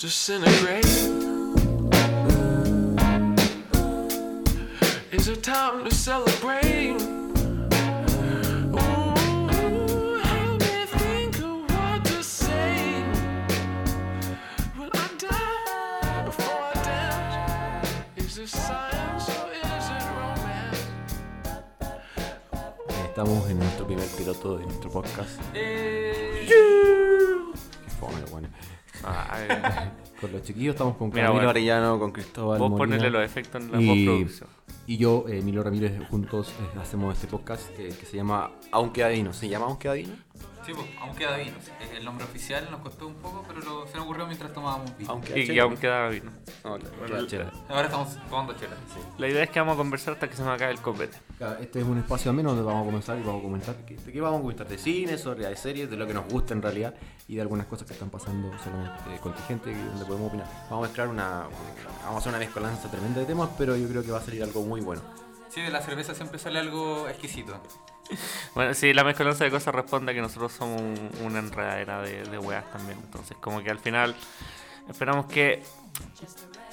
disintegrate. Is it time to celebrate? Ooh, help me think of what to say. Will I die before I dance? Is this science or is it romance? Estamos en nuestro primer piloto de nuestro podcast. Eh, bueno. Ay, Con los chiquillos estamos con Mira, Camilo bueno. Arellano, con Cristóbal vos Molina. ponerle los efectos en la y, postproducción. y yo, eh, Emilio Ramírez, juntos eh, hacemos este podcast eh, que se llama Aunque Adivino. ¿Se llama Aunque Adivino? Sí, pues, aún queda vino. Es el nombre oficial nos costó un poco, pero lo- se nos ocurrió mientras tomábamos vino. Aunque Y, y aún queda vino. No, la- la. Ahora estamos tomando chela. La idea es que vamos a conversar hasta que se nos acabe el copete. Este es un espacio ameno donde vamos a comenzar y vamos a comentar de qué vamos a comentar de cine, sobre de series, de lo que nos gusta en realidad y de algunas cosas que están pasando solamente contingente y donde podemos opinar. Vamos a mezclar una, vamos a hacer una mezcolanza tremenda de temas, pero yo creo que va a salir algo muy bueno. Sí, de la cerveza siempre sale algo exquisito. Bueno, sí, la mezcolanza de cosas responde a que nosotros somos un- una enredadera de, de weas también. Entonces, como que al final esperamos que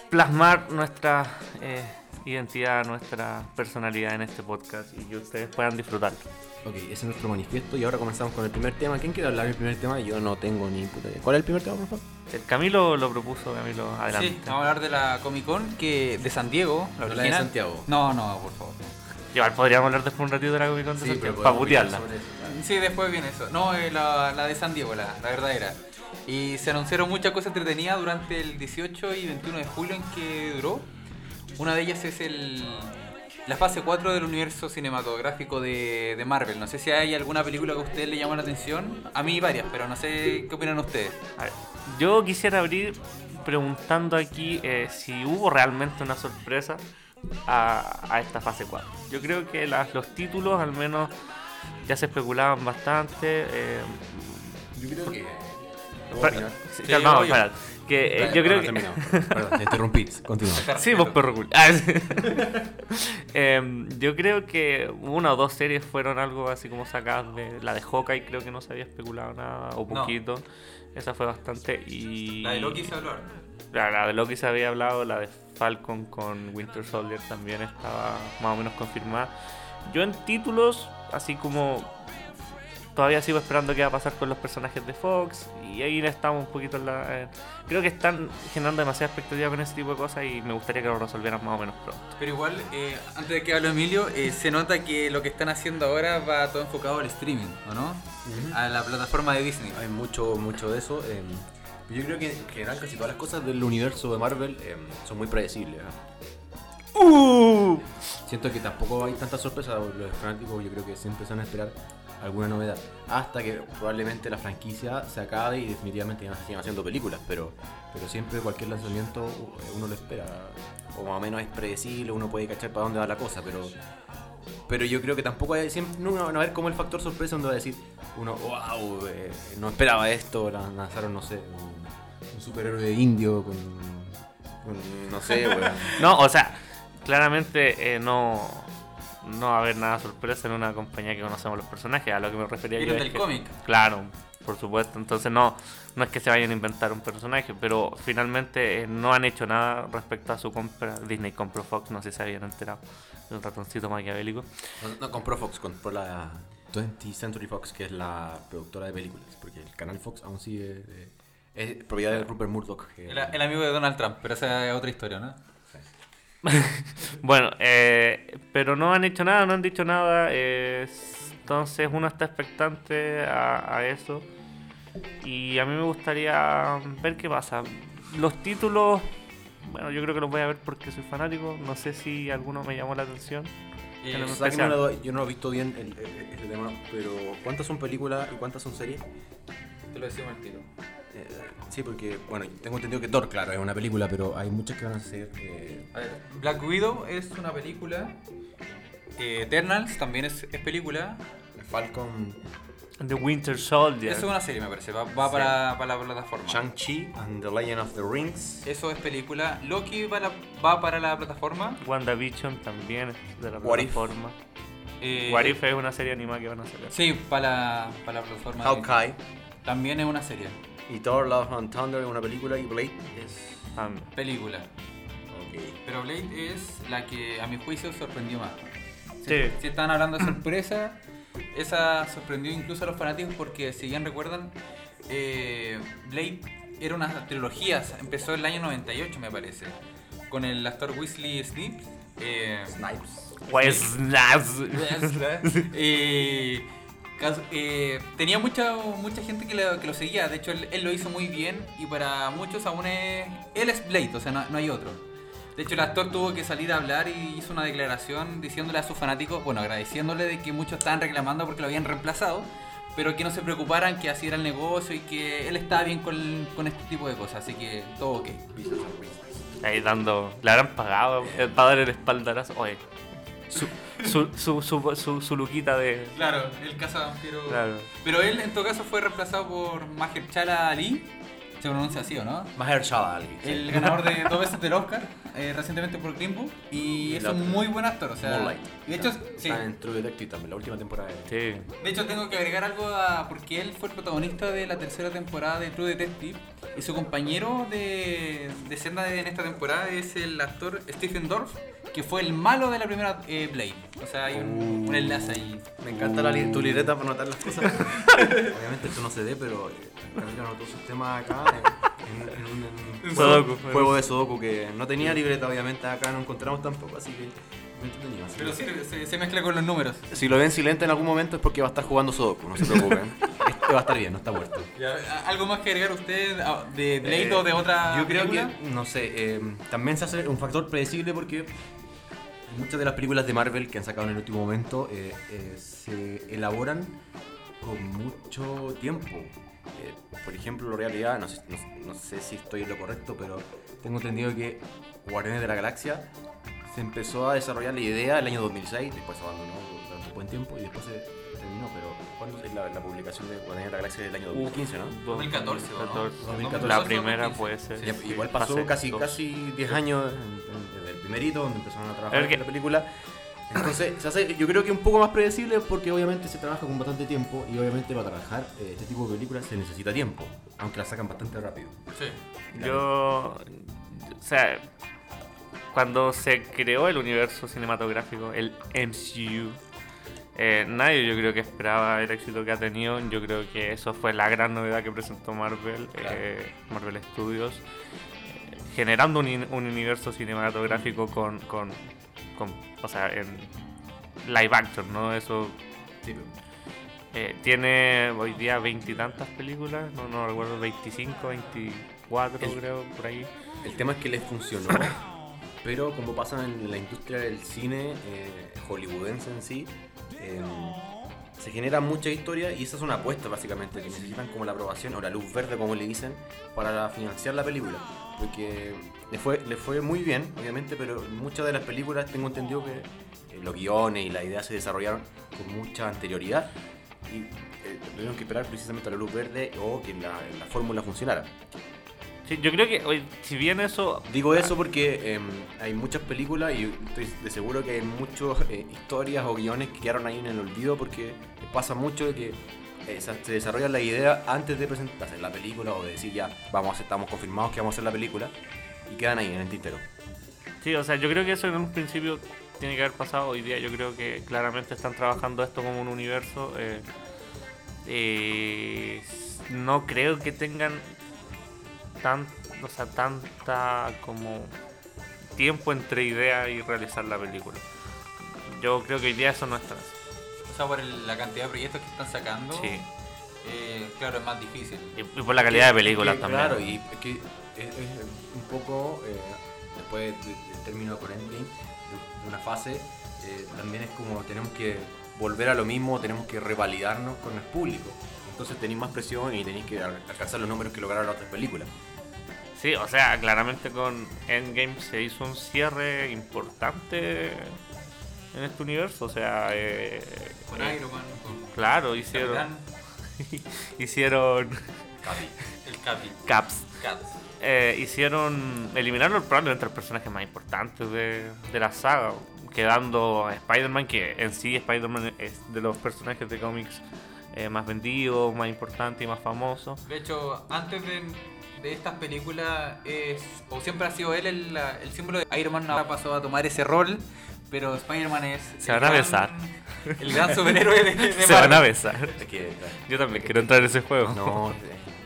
plasmar nuestra eh, identidad, nuestra personalidad en este podcast y que ustedes puedan disfrutarlo. Ok, ese es nuestro manifiesto y ahora comenzamos con el primer tema. ¿Quién quiere hablar del primer tema? Yo no tengo ni puta idea. ¿Cuál es el primer tema, por favor? El Camilo lo propuso, Camilo, adelante. Sí, vamos a hablar de la Comic Con que de San Diego, la No, la de original. Santiago. No, no, por favor. Igual podríamos hablar después un ratito de la Comic Con de Santiago, para putearla. Sí, después viene eso. No, eh, la, la de San Diego, la, la verdadera. Y se anunciaron muchas cosas entretenidas durante el 18 y 21 de julio en que duró. Una de ellas es el la fase 4 del universo cinematográfico de, de Marvel. No sé si hay alguna película que a ustedes le llama la atención. A mí varias, pero no sé qué opinan ustedes. A ver, yo quisiera abrir preguntando aquí eh, si hubo realmente una sorpresa a, a esta fase 4. Yo creo que las- los títulos al menos ya se especulaban bastante. eh, Yo creo que. sí, Sí, calmado, espera, que, eh, yo creo que... Perdón, te interrumpí. Continúa. Sí, vos perro cool. Ah, sí. Em, yo creo que una o dos series fueron algo así como sacadas de la de Hawkeye, creo que no se había especulado nada o No. poquito. Esa fue bastante y La de Loki se habló. La, la de Loki se había hablado, la de Falcon con Winter Soldier también estaba más o menos confirmada. Yo en títulos, así como todavía sigo esperando qué va a pasar con los personajes de Fox y ahí estamos un poquito en la... eh, creo que están generando demasiada expectativa con ese tipo de cosas y me gustaría que lo resolvieran más o menos pronto. Pero igual, eh, antes de que hable Emilio, eh, se nota que lo que están haciendo ahora va todo enfocado al streaming, ¿o no? A la plataforma de Disney. Hay mucho, mucho de eso. Eh, yo creo que en general casi todas las cosas del universo de Marvel eh, son muy predecibles. ¡Uh! Siento que tampoco hay tanta sorpresa. Los fanáticos yo creo que siempre se van a esperar alguna novedad. Hasta que probablemente la franquicia se acabe y definitivamente ya no sigan haciendo películas. Pero, pero siempre cualquier lanzamiento eh, uno lo espera. O más o menos es predecible, uno puede cachar para dónde va la cosa. Pero, pero yo creo que tampoco hay, siempre, no, no a haber como el factor sorpresa donde va a decir uno, wow, eh, no esperaba esto. lan- Lanzaron, no sé, un, un superhéroe indio con, con, no sé, weón. No, o sea, claramente eh, no, no va a haber nada sorpresa en una compañía que conocemos los personajes, a lo que me refería yo. Del que- cómic. Claro, por supuesto. Entonces no, no es que se vayan a inventar un personaje, pero finalmente eh, no han hecho nada respecto a su compra. Disney compró Fox, no sé si se habían enterado. El ratoncito maquiavélico. No, no compró Fox, compró la 20th Century Fox, que es la productora de películas, porque el canal Fox aún sigue. eh, es propiedad de Rupert Murdoch. que- El, el amigo de Donald Trump, pero esa es otra historia, ¿no? Bueno, eh, pero no han hecho nada, no han dicho nada. eh, entonces uno está expectante a, a eso. Y a mí me gustaría ver qué pasa. Los títulos, bueno, yo creo que los voy a ver porque soy fanático. No sé si alguno me llamó la atención. Eh, yo no lo he visto bien el, el- este tema, pero ¿cuántas son películas y cuántas son series? te lo decimos al tiro. Eh, sí, porque, bueno, tengo entendido que Thor, claro, es una película, pero hay muchas que van a ser. eh, A ver, Black Widow es una película. eh, Eternals también es, es película. Falcon, The Winter Soldier. Eso es una serie, me parece. Va, va para, para la plataforma. Shang-Chi and the Legend of the Rings. Eso es película. Loki va, la- va para la plataforma. WandaVision también es de la What If. plataforma. Eh, What If es una serie animada que van a hacer. Sí, para la, para la plataforma. de- Hawkeye. También es una serie. Y Thor Love and Thunder es una película y Blade es. Película. Ok. Pero Blade es la que a mi juicio sorprendió más. Si, Sí. si están hablando de sorpresa, esa sorprendió incluso a los fanáticos porque si bien recuerdan, eh, Blade era una trilogía, empezó en el año 98 me parece, con el actor Weasley Snipes. eh, Snipes. Pues nas- Eh, cas- eh, tenía mucha mucha gente que lo, que lo seguía, de hecho él, él lo hizo muy bien y para muchos aún es... Él es Blade, o sea, no, no hay otro. De hecho el actor tuvo que salir a hablar y hizo una declaración diciéndole a sus fanáticos, bueno, agradeciéndole de que muchos estaban reclamando porque lo habían reemplazado, pero que no se preocuparan, que así era el negocio y que él estaba bien con, con este tipo de cosas, así que todo ok. Ahí dando. Le habrán pagado eh, para dar el espaldarazo. Oye. Su, su, su, su, su, su luquita de. Claro, el cazavampiro... Claro. Pero él en todo caso fue reemplazado por Mahershala Ali, se pronuncia así o no? Mahershala Ali. el ganador de dos veces del Oscar, eh, recientemente por Green Book, y es un muy buen actor, o sea, Moonlight. y de hecho, sí, Está en True Detective también, la última temporada. de- Sí. de hecho tengo que agregar algo a, porque él fue el protagonista de la tercera temporada de True Detective, y su compañero de, de escena de- en esta temporada es el actor Stephen Dorff, que fue el malo de la primera eh, Blade, o sea, hay un, un enlace ahí. Me encanta la li- tu libreta para anotar las cosas. Obviamente esto no se ve, pero eh, anotó sus temas acá en, en- en un en un Sudoku. juego, juego de Sudoku que no tenía libreta, obviamente acá no encontramos tampoco, así que me entretenido. así Pero que- sí, se, se mezcla con los números. Si lo ven silente en algún momento es porque va a estar jugando Sudoku, no se preocupen. Este va a estar bien, no está muerto. ¿Algo más que agregar usted ah, de Blade o de otra Yo creo película? que, no sé, eh, también se hace un factor predecible porque muchas de las películas de Marvel que han sacado en el último momento eh, eh, se elaboran con mucho tiempo. Eh, por ejemplo, la realidad, no sé, no- no sé si estoy en lo correcto, pero tengo entendido que Guardianes de la Galaxia se empezó a desarrollar la idea el año 2006, después se abandonó durante un buen tiempo y después se terminó. Pero ¿cuándo es la, la publicación de Guardianes de la Galaxia del año 2015, no? 2014, ¿o no? 2014. La 2014. primera puede ser. Igual pasó casi, dos. casi 10 años en- en- primerito, donde empezaron a trabajar en la película. Entonces, se hace, yo creo que un poco más predecible porque obviamente se trabaja con bastante tiempo y obviamente para trabajar eh, este tipo de películas se necesita tiempo, aunque la sacan bastante rápido. Sí. Yo. O sea, cuando se creó el universo cinematográfico, el MCU, eh, nadie yo creo que esperaba el éxito que ha tenido. Yo creo que eso fue la gran novedad que presentó Marvel, eh, Marvel Studios, generando un, un universo cinematográfico con, con, con- o sea, en live action, ¿no? Eso eh, tiene hoy día veintitantas películas, no, no recuerdo, 25, 24 El- creo, por ahí. El tema es que les funcionó, pero como pasa en la industria del cine eh, hollywoodense en sí, eh, se genera mucha historia y esa es una apuesta básicamente, que necesitan como la aprobación o la luz verde como le dicen para financiar la película. Porque le fue, le fue muy bien, obviamente, pero muchas de las películas tengo entendido que eh, los guiones y las ideas se desarrollaron con mucha anterioridad y eh, tuvieron que esperar precisamente a la luz verde o que la, la fórmula funcionara. Sí, yo creo que, si bien eso... Digo eso porque em, hay muchas películas y estoy de seguro que hay muchas historias o guiones que quedaron ahí en el olvido porque pasa mucho de que se desarrolla la idea antes de presentarse la película o de decir ya, vamos estamos confirmados que vamos a hacer la película y quedan ahí en el tintero. Sí, o sea, yo creo que eso en un principio tiene que haber pasado. Hoy día yo creo que claramente están trabajando esto como un universo. eh, eh, no creo que tengan tan, o sea, tanta como tiempo entre idea y realizar la película. Yo creo que hoy día eso no así. Por el- la cantidad de proyectos que están sacando, Sí. eh, claro, es más difícil. Y, y por la calidad de películas Que, también. Claro, y es que es, es un poco, eh, después de- del término con Endgame, de, de una fase, eh, también es como tenemos que volver a lo mismo, tenemos que revalidarnos con el público. Entonces tenéis más presión y tenéis que al- alcanzar los números que lograron las otras películas. Sí, o sea, claramente con Endgame se hizo un cierre importante en este universo. O sea, eh, Con eh, Iron Man, con claro, hicieron, hicieron el Capi, caps. Caps. Eh, hicieron, eliminaron probablemente el personaje más importante de, de la saga, quedando a Spider-Man, que en sí Spider-Man es de los personajes de cómics eh, más vendido, más importante y más famoso. De hecho, antes de, de estas películas, es, o siempre ha sido él el, el símbolo de Iron Man. Ahora pasó a tomar ese rol, pero Spider-Man es. Se van a gran- besar. El gran superhéroe de, de Se van a besar. Yo también quiero entrar en ese juego. No,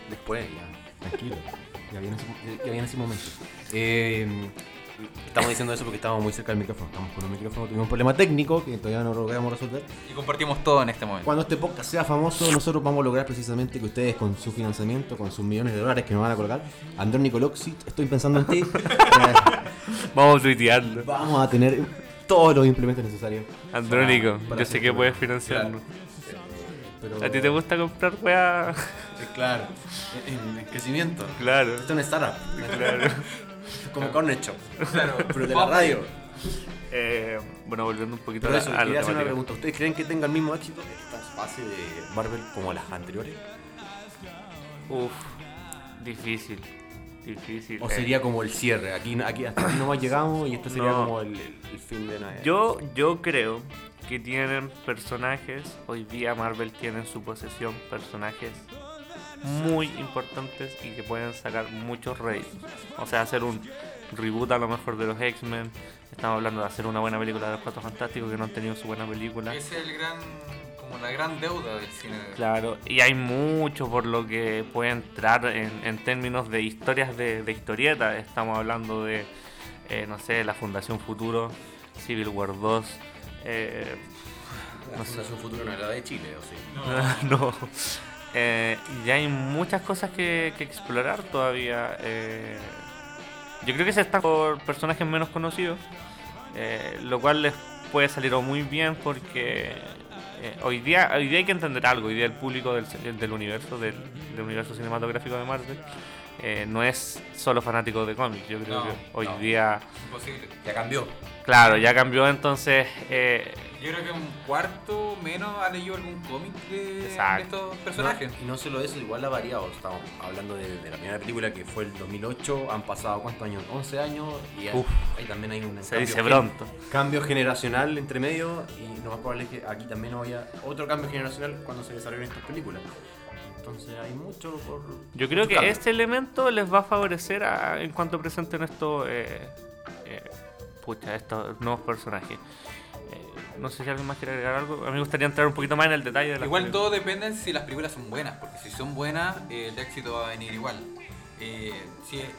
después, ya, tranquilo. Ya viene ese, ya- viene ese momento. Eh, estamos diciendo eso porque estábamos muy cerca del micrófono. Estamos con un micrófono, tuvimos un problema técnico que todavía no logramos resolver. Y compartimos todo en este momento. Cuando este podcast sea famoso, nosotros vamos a lograr precisamente que ustedes con su financiamiento, con sus millones de dólares que nos van a colgar, Andrés Nicoloxi, estoy pensando en ti, Vamos a tuitearlo. vamos a tener todos los implementos necesarios. Andrónico, para- para yo sé que puedes financiarnos. Pero- ¿A ti te gusta comprar weá? Eh, Claro, en, en crecimiento. Claro. Esto es una startup, Claro. como Corner Shop, Claro. pero de la radio. Eh, bueno, volviendo un poquito Pero a eso, la, a la quería hacer una pregunta. ¿Ustedes creen que tenga el mismo éxito esta fase de Marvel como las anteriores? Uf, difícil. Difícil. ¿O eh. sería como el cierre? Aquí, aquí hasta aquí nomás llegamos y este sería No. como el, el fin de nada. Yo, yo creo que tienen personajes, hoy día Marvel tiene en su posesión personajes muy importantes y que pueden sacar muchos reyes. O sea, hacer un reboot a lo mejor de los X-Men. Estamos hablando de hacer una buena película de los Cuatro Fantásticos que no han tenido su buena película. Es el gran. Como la gran deuda del cine. Claro, y hay mucho por lo que puede entrar en, en términos de historias de, de historieta. Estamos hablando de, eh, no sé, la Fundación Futuro, Civil War 2. eh, La no sé. Fundación Futuro no es la de Chile, ¿o sí? no. Eh, y hay muchas cosas que, que explorar todavía. eh. yo creo que se está por personajes menos conocidos, eh, lo cual les puede salir muy bien porque eh, hoy, día, hoy día hay que entender algo. Hoy día el público del, del universo, del, del universo cinematográfico de Marvel, eh, no es solo fanático de cómics. Yo creo No, que hoy no. día, Imposible. Ya cambió. claro, ya cambió. Entonces, eh, Yo creo que un cuarto menos ha leído algún cómic de, estos personajes. No, y no solo eso, igual ha variado. Estamos hablando de, de la primera película que fue el 2008. Han pasado cuántos años? 11 años. Y hay, Uf. ahí también hay un se cambio dice pronto. Cambio generacional entre medio. Y lo más probable es que aquí también haya otro cambio generacional cuando se desarrollen estas películas. Entonces hay mucho por. Yo creo que este elemento les va a favorecer a- en cuanto presenten estos, eh, eh, pucha, estos nuevos personajes. No sé si alguien más quiere agregar algo. A mí me gustaría entrar un poquito más en el detalle de la Igual todo depende si las películas son buenas, porque si son buenas, eh, el éxito va a venir igual. Eh,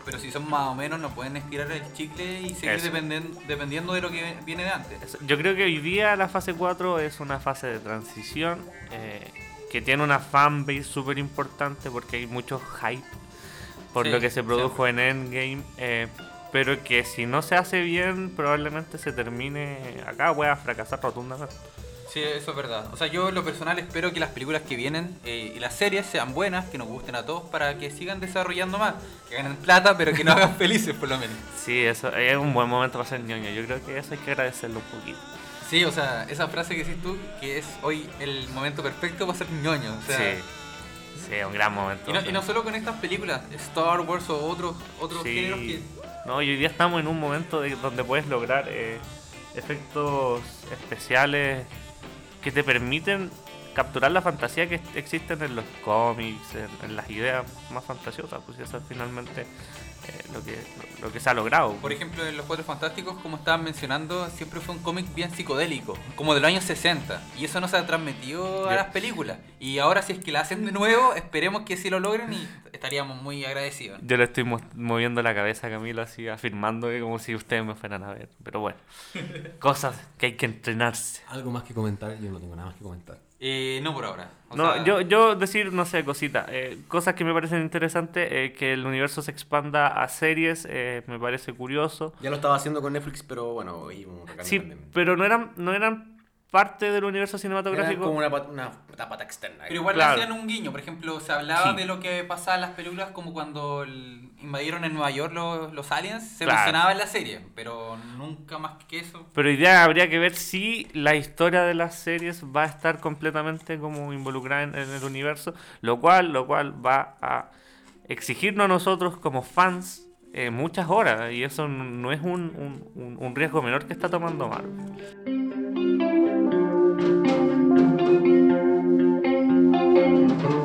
pero si son más o menos, no pueden estirar el chicle y seguir dependen- dependiendo de lo que viene de antes. Yo creo que hoy día la fase 4 es una fase de transición eh, que tiene una fanbase súper importante porque hay mucho hype por Sí, lo que se produjo en Endgame. eh, pero que si no se hace bien, probablemente se termine acá, voy a fracasar rotundamente. Sí, eso es verdad. O sea, yo en lo personal espero que las películas que vienen eh, y las series sean buenas, que nos gusten a todos para que sigan desarrollando más, que ganen plata, pero que nos hagan felices por lo menos. Sí, eso es un buen momento para ser ñoño. Yo creo que eso hay que agradecerlo un poquito. Sí, o sea, esa frase que decís tú, que es hoy el momento perfecto para ser ñoño. O sea, sí, sí, un gran momento. Y no, y no solo con estas películas, Star Wars o otros, otros Sí. géneros que... No, y hoy día estamos en un momento de- donde puedes lograr eh, efectos especiales que te permiten capturar la fantasía que existen en los cómics, en, en las ideas más fantasiosas. Pues eso es finalmente eh, lo, que, lo, lo que se ha logrado. Por ejemplo, en Los Cuatro Fantásticos, como estaban mencionando, siempre fue un cómic bien psicodélico, como de los años 60. Y eso no se ha transmitido a las películas. Y ahora si es que la hacen de nuevo, esperemos que sí lo logren y estaríamos muy agradecidos. Yo le estoy mo- moviendo la cabeza a Camilo así, afirmando que como si ustedes me fueran a ver. Pero bueno, cosas que hay que entrenarse. Algo más que comentar, yo no tengo nada más que comentar. Eh, no por ahora. O No, sea, yo, yo decir, no sé, cositas. eh, cosas que me parecen interesantes, eh, que el universo se expanda a series, eh, me parece curioso. Ya lo estaba haciendo con Netflix, pero bueno, y Sí, también. pero no eran, no eran parte del universo Era cinematográfico. como una, una, una pata externa. Pero igual Claro. hacían un guiño, por ejemplo, se hablaba Sí. de lo que pasaba en las películas como cuando el- invadieron en Nueva York los, los aliens, se Claro. mencionaba en la serie, pero nunca más que eso. Pero día habría que ver si la historia de las series va a estar completamente como involucrada en, en el universo, lo cual, lo cual va a exigirnos a nosotros como fans eh, muchas horas y eso no es un, un- un- un riesgo menor que está tomando Marvel. Thank you.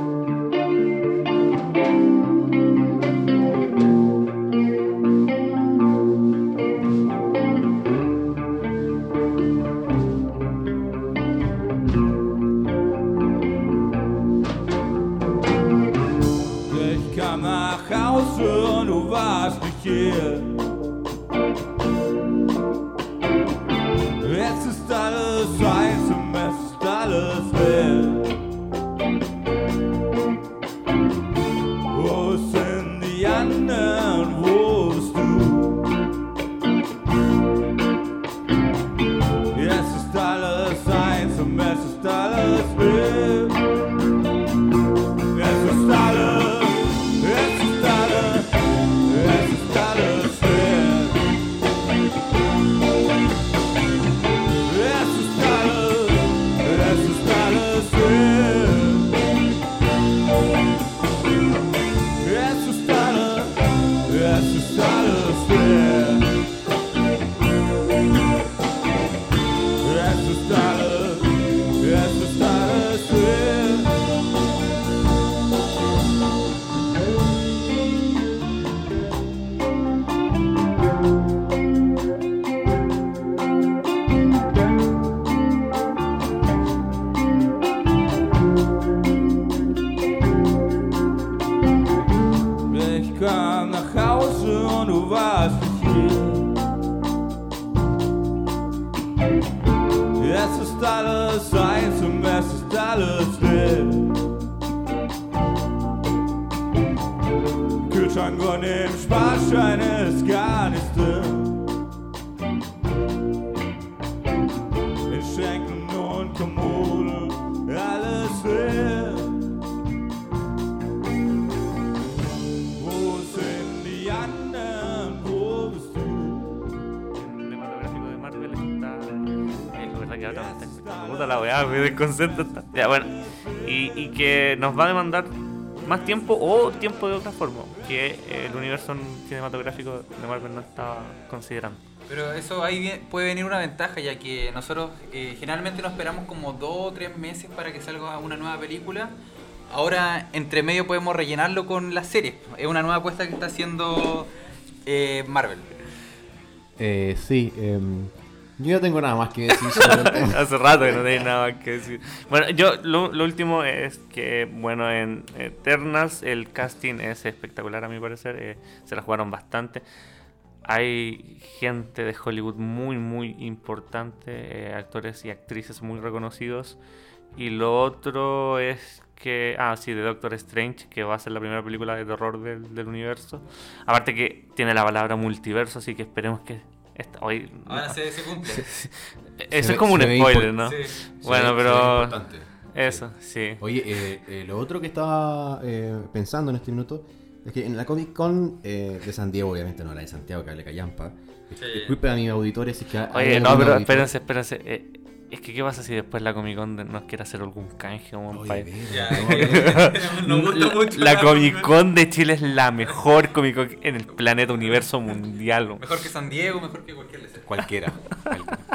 Desconcentro. está- Ya, bueno. Y, y que nos va a demandar más tiempo o tiempo de otra forma que el universo cinematográfico de Marvel no estaba considerando. Pero eso ahí puede venir una ventaja, ya que nosotros eh, generalmente nos esperamos como dos o tres meses para que salga una nueva película. Ahora, entre medio, podemos rellenarlo con las series. Es una nueva apuesta que está haciendo eh, Marvel. Eh, sí, em, yo no tengo nada más que decir sobre el tema. Hace rato que no tenía nada más que decir. Bueno, yo lo, lo último es que, bueno, en Eternals el casting es espectacular a mi parecer. eh, se la jugaron bastante. Hay gente de Hollywood muy, muy importante, eh, actores y actrices muy reconocidos. Y lo otro es que, ah, sí, de Doctor Strange, que va a ser la primera película de terror del, del universo. Aparte que tiene la palabra multiverso, así que esperemos que... Esta, hoy, Ahora se, se cumple. Eso Se es como un spoiler, ¿no? Sí. Bueno, pero... Eso, sí. Oye, eh, eh, lo otro que estaba eh, pensando en este minuto es que en la Comic Con eh, de San Diego, obviamente no la de Santiago, que hable callampa. Sí. Disculpen a mis auditores si es que hay Oye, no, pero auditor- espérense, espérense. Es que, ¿qué pasa si después la Comic Con nos quiere hacer algún canje como un país? La, mucho la Comic Con de Chile es la mejor Comic Con en el planeta universo mundial. Mejor que San Diego, mejor que cualquier. Cualquiera.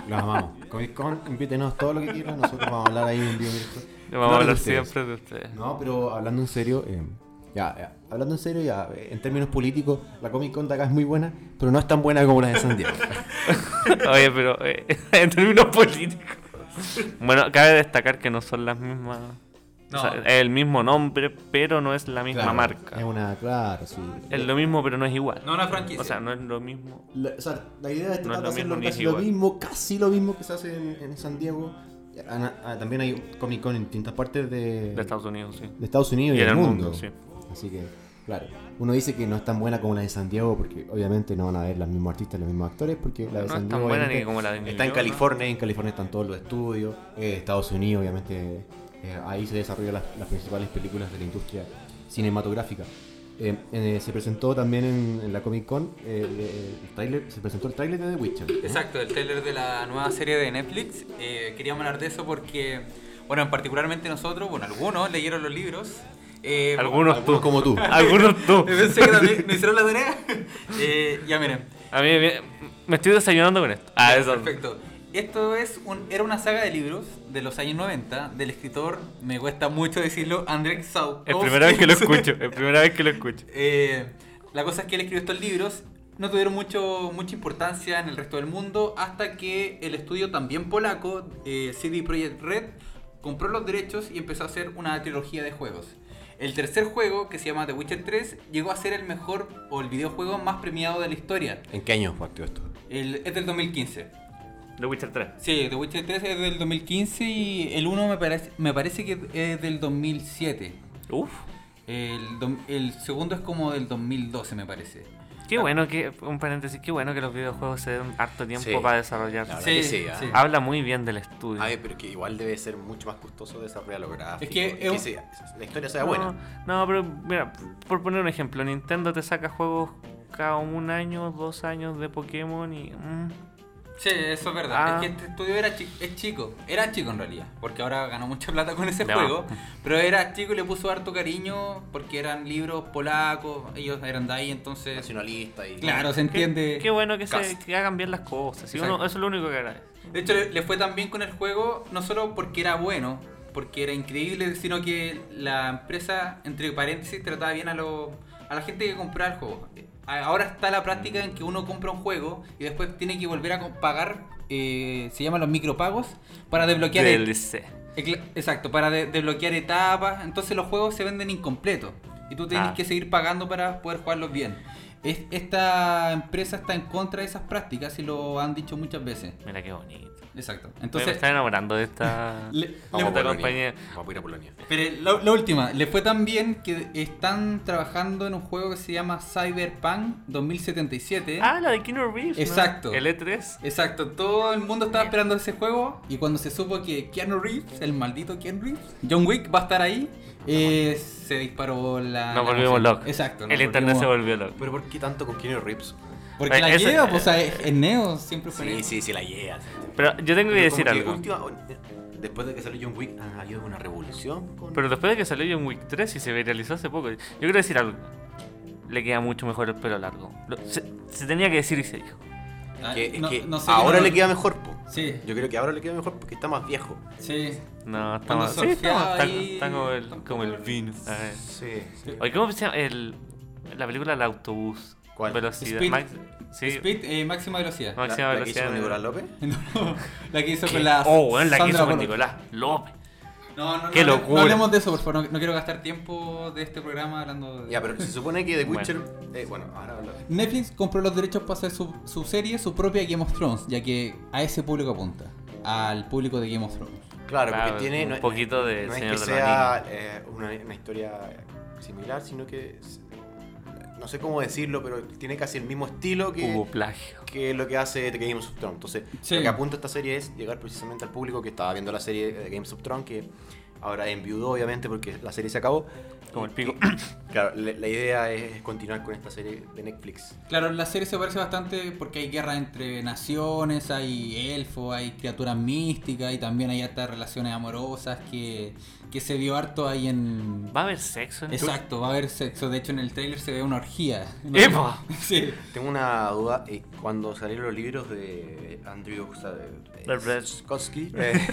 Los amamos. Comic Con, invítenos todo lo que quieran. Nosotros vamos a hablar ahí en directo. Vamos a hablar siempre de ustedes. No, pero hablando en serio, eh, ya, ya, hablando en serio, ya, eh, en términos políticos, la Comic Con de acá es muy buena, pero no es tan buena como la de San Diego. Oye, pero eh, en términos políticos. Bueno, cabe destacar que no son las mismas. No. O sea, es el mismo nombre, pero no es la misma Claro, marca. Es una, claro, sí. Es lo mismo, pero no es igual. No una franquicia. O sea, no es lo mismo. La, o sea, la idea es No es lo de mismo ni casi es lo mismo, casi lo mismo que se hace en, en San Diego. Ah, también hay Comic Con en distintas partes de, De Estados Unidos, sí. de Estados Unidos y, Y en del el mundo. mundo, sí. Así que, claro, uno dice que no es tan buena como la de San Diego porque obviamente no van a ver los mismos artistas, los mismos actores porque la de No San es tan Diego buena como la de está en. California, en California están todos los estudios, eh, Estados Unidos obviamente eh, ahí se desarrollan las, las principales películas de la industria cinematográfica. Eh, eh, se presentó también en, en la Comic Con eh, eh, el tráiler- se presentó el tráiler de The Witcher. ¿no? Exacto, el trailer de la nueva serie de Netflix. Eh, queríamos hablar de eso porque, bueno, particularmente nosotros, bueno, algunos leyeron los libros. Eh, Algunos Algunos tú. como tú. Algunos tú. Pensé que también no hicieron la tarea. Eh, ya miren. A mí me, me estoy desayunando con esto. Ah, eso. Perfecto. Esto es un, era una saga de libros de los años 90 del escritor, me cuesta mucho decirlo, Andrzej Sapkowski. Es primera vez que lo escucho. Es primera vez que lo escucho. Eh, la cosa es que él escribió estos libros, no tuvieron mucho, mucha importancia en el resto del mundo hasta que el estudio también polaco, eh, CD Projekt Red, compró los derechos y empezó a hacer una trilogía de juegos. El tercer juego, que se llama The Witcher 3, llegó a ser el mejor o el videojuego más premiado de la historia. ¿En qué año partió esto? El, es del 2015. The Witcher 3. Sí, The Witcher 3 es del 2015 y el 1 me parece, me parece que es del 2007. Uf. El, el segundo es como del 2012, me parece. Qué bueno que, un paréntesis, qué bueno que los videojuegos se den harto tiempo Sí. para desarrollar. La verdad Sí, sí, ¿ah? sí. Habla muy bien del estudio. A ver, pero que igual debe ser mucho más costoso desarrollar los gráficos. Es que es un- sea- la historia sea no, buena. no, pero mira, por poner un ejemplo, Nintendo te saca juegos cada un año, dos años de Pokémon y... mm, Sí, eso es verdad. Ah. Es que este estudio era chi- es chico. Era chico en realidad. Porque ahora ganó mucha plata con ese Ya. juego. Pero era chico y le puso harto cariño porque eran libros polacos. Ellos eran de ahí, entonces. Nacionalista y. Claro, se qué, entiende. qué bueno que, se, que hagan bien las cosas. Exacto. uno- eso es lo único que agradece. De hecho, le, le fue tan bien con el juego, no solo porque era bueno, porque era increíble, sino que la empresa, entre paréntesis, trataba bien a, lo- a la gente que compraba el juego. A- Ahora está la práctica en que uno compra un juego y después tiene que volver a pagar, eh, se llaman los micropagos, para desbloquear... el- DLC. Exacto, para de- desbloquear etapas. Entonces los juegos se venden incompletos. Y tú tienes Ah. que seguir pagando para poder jugarlos bien. Es- esta empresa está en contra de esas prácticas y lo han dicho muchas veces. Mira qué bonito. Exacto. Entonces, me está enamorando de esta. le- Vamos esta Polonia. compañía. Vamos a ir a Polonia. pero la, la última, le fue tan bien que están trabajando en un juego que se llama Cyberpunk 2077. Ah, la de Keanu Reeves. ¿no? Exacto. El E E3. Exacto, todo el mundo estaba esperando ese juego y cuando se supo que Keanu Reeves, el maldito Keanu Reeves, John Wick va a estar ahí, eh, se disparó la... Nos volvimos locos. Exacto. El internet se volvió loco. Pero ¿por qué tanto con Keanu Reeves? Porque Eh, la ese- lleva, pues, o sea, es es Neo, siempre fue Sí, Neo. sí, sí, la lleva. Pero yo tengo que Pero decir que algo. última- eh, después de que salió John Wick, ha habido una revolución. Con... Pero después de que salió John Wick 3 y se viralizó hace poco, yo quiero decir algo. Le queda mucho mejor el pelo largo. Se, se tenía que decir y se dijo. Ah, que, no- que no sé ahora no- le queda mejor, po. Sí, Yo creo que ahora le queda mejor porque está más viejo. sí. No, está Cuando más. Sí, está, como, el, como el vino. A ver. Sí. Oye, ¿cómo se llama? El, la película El autobús. ¿Cuál? Velocidad. Speed. Max- sí. Speed, eh, máxima velocidad. La, Máxima la que hizo velocidad con de- Nicolás López. No, la que hizo ¿Qué? con la... Oh, bueno, la que hizo con. Nicolás López. No, no, Qué no, locura. No hablemos de eso, por favor. No, no quiero gastar tiempo de este programa hablando de... Ya, pero se supone que The Bueno. Witcher. eh, bueno, ahora habla. Netflix compró los derechos para hacer su, su serie, su propia Game of Thrones, ya que a ese público apunta, al público de Game of Thrones. Claro, Claro, porque tiene. un no poquito de No es que de sea eh, una, una historia similar, sino que. No sé cómo decirlo, pero tiene casi el mismo estilo que. Hubo plagio. que lo que hace The Games of Thrones. Entonces, Sí. lo que apunta esta serie es llegar precisamente al público que estaba viendo la serie de Games of Thrones, que ahora enviudó obviamente porque la serie se acabó. Como el pico. Claro, la, la idea es continuar con esta serie de Netflix. Claro, la serie se parece bastante porque hay guerra entre naciones, hay elfos, hay criaturas místicas y también hay hartas relaciones amorosas que, que se vio harto ahí en... ¿Va a haber sexo en Exacto, va a haber sexo. De hecho, en el trailer se ve una orgía. ¡Epa! Sí. Tengo una duda, eh, cuando salieron los libros de Andrew Sapkowski, eh, Sapkowski. Eh,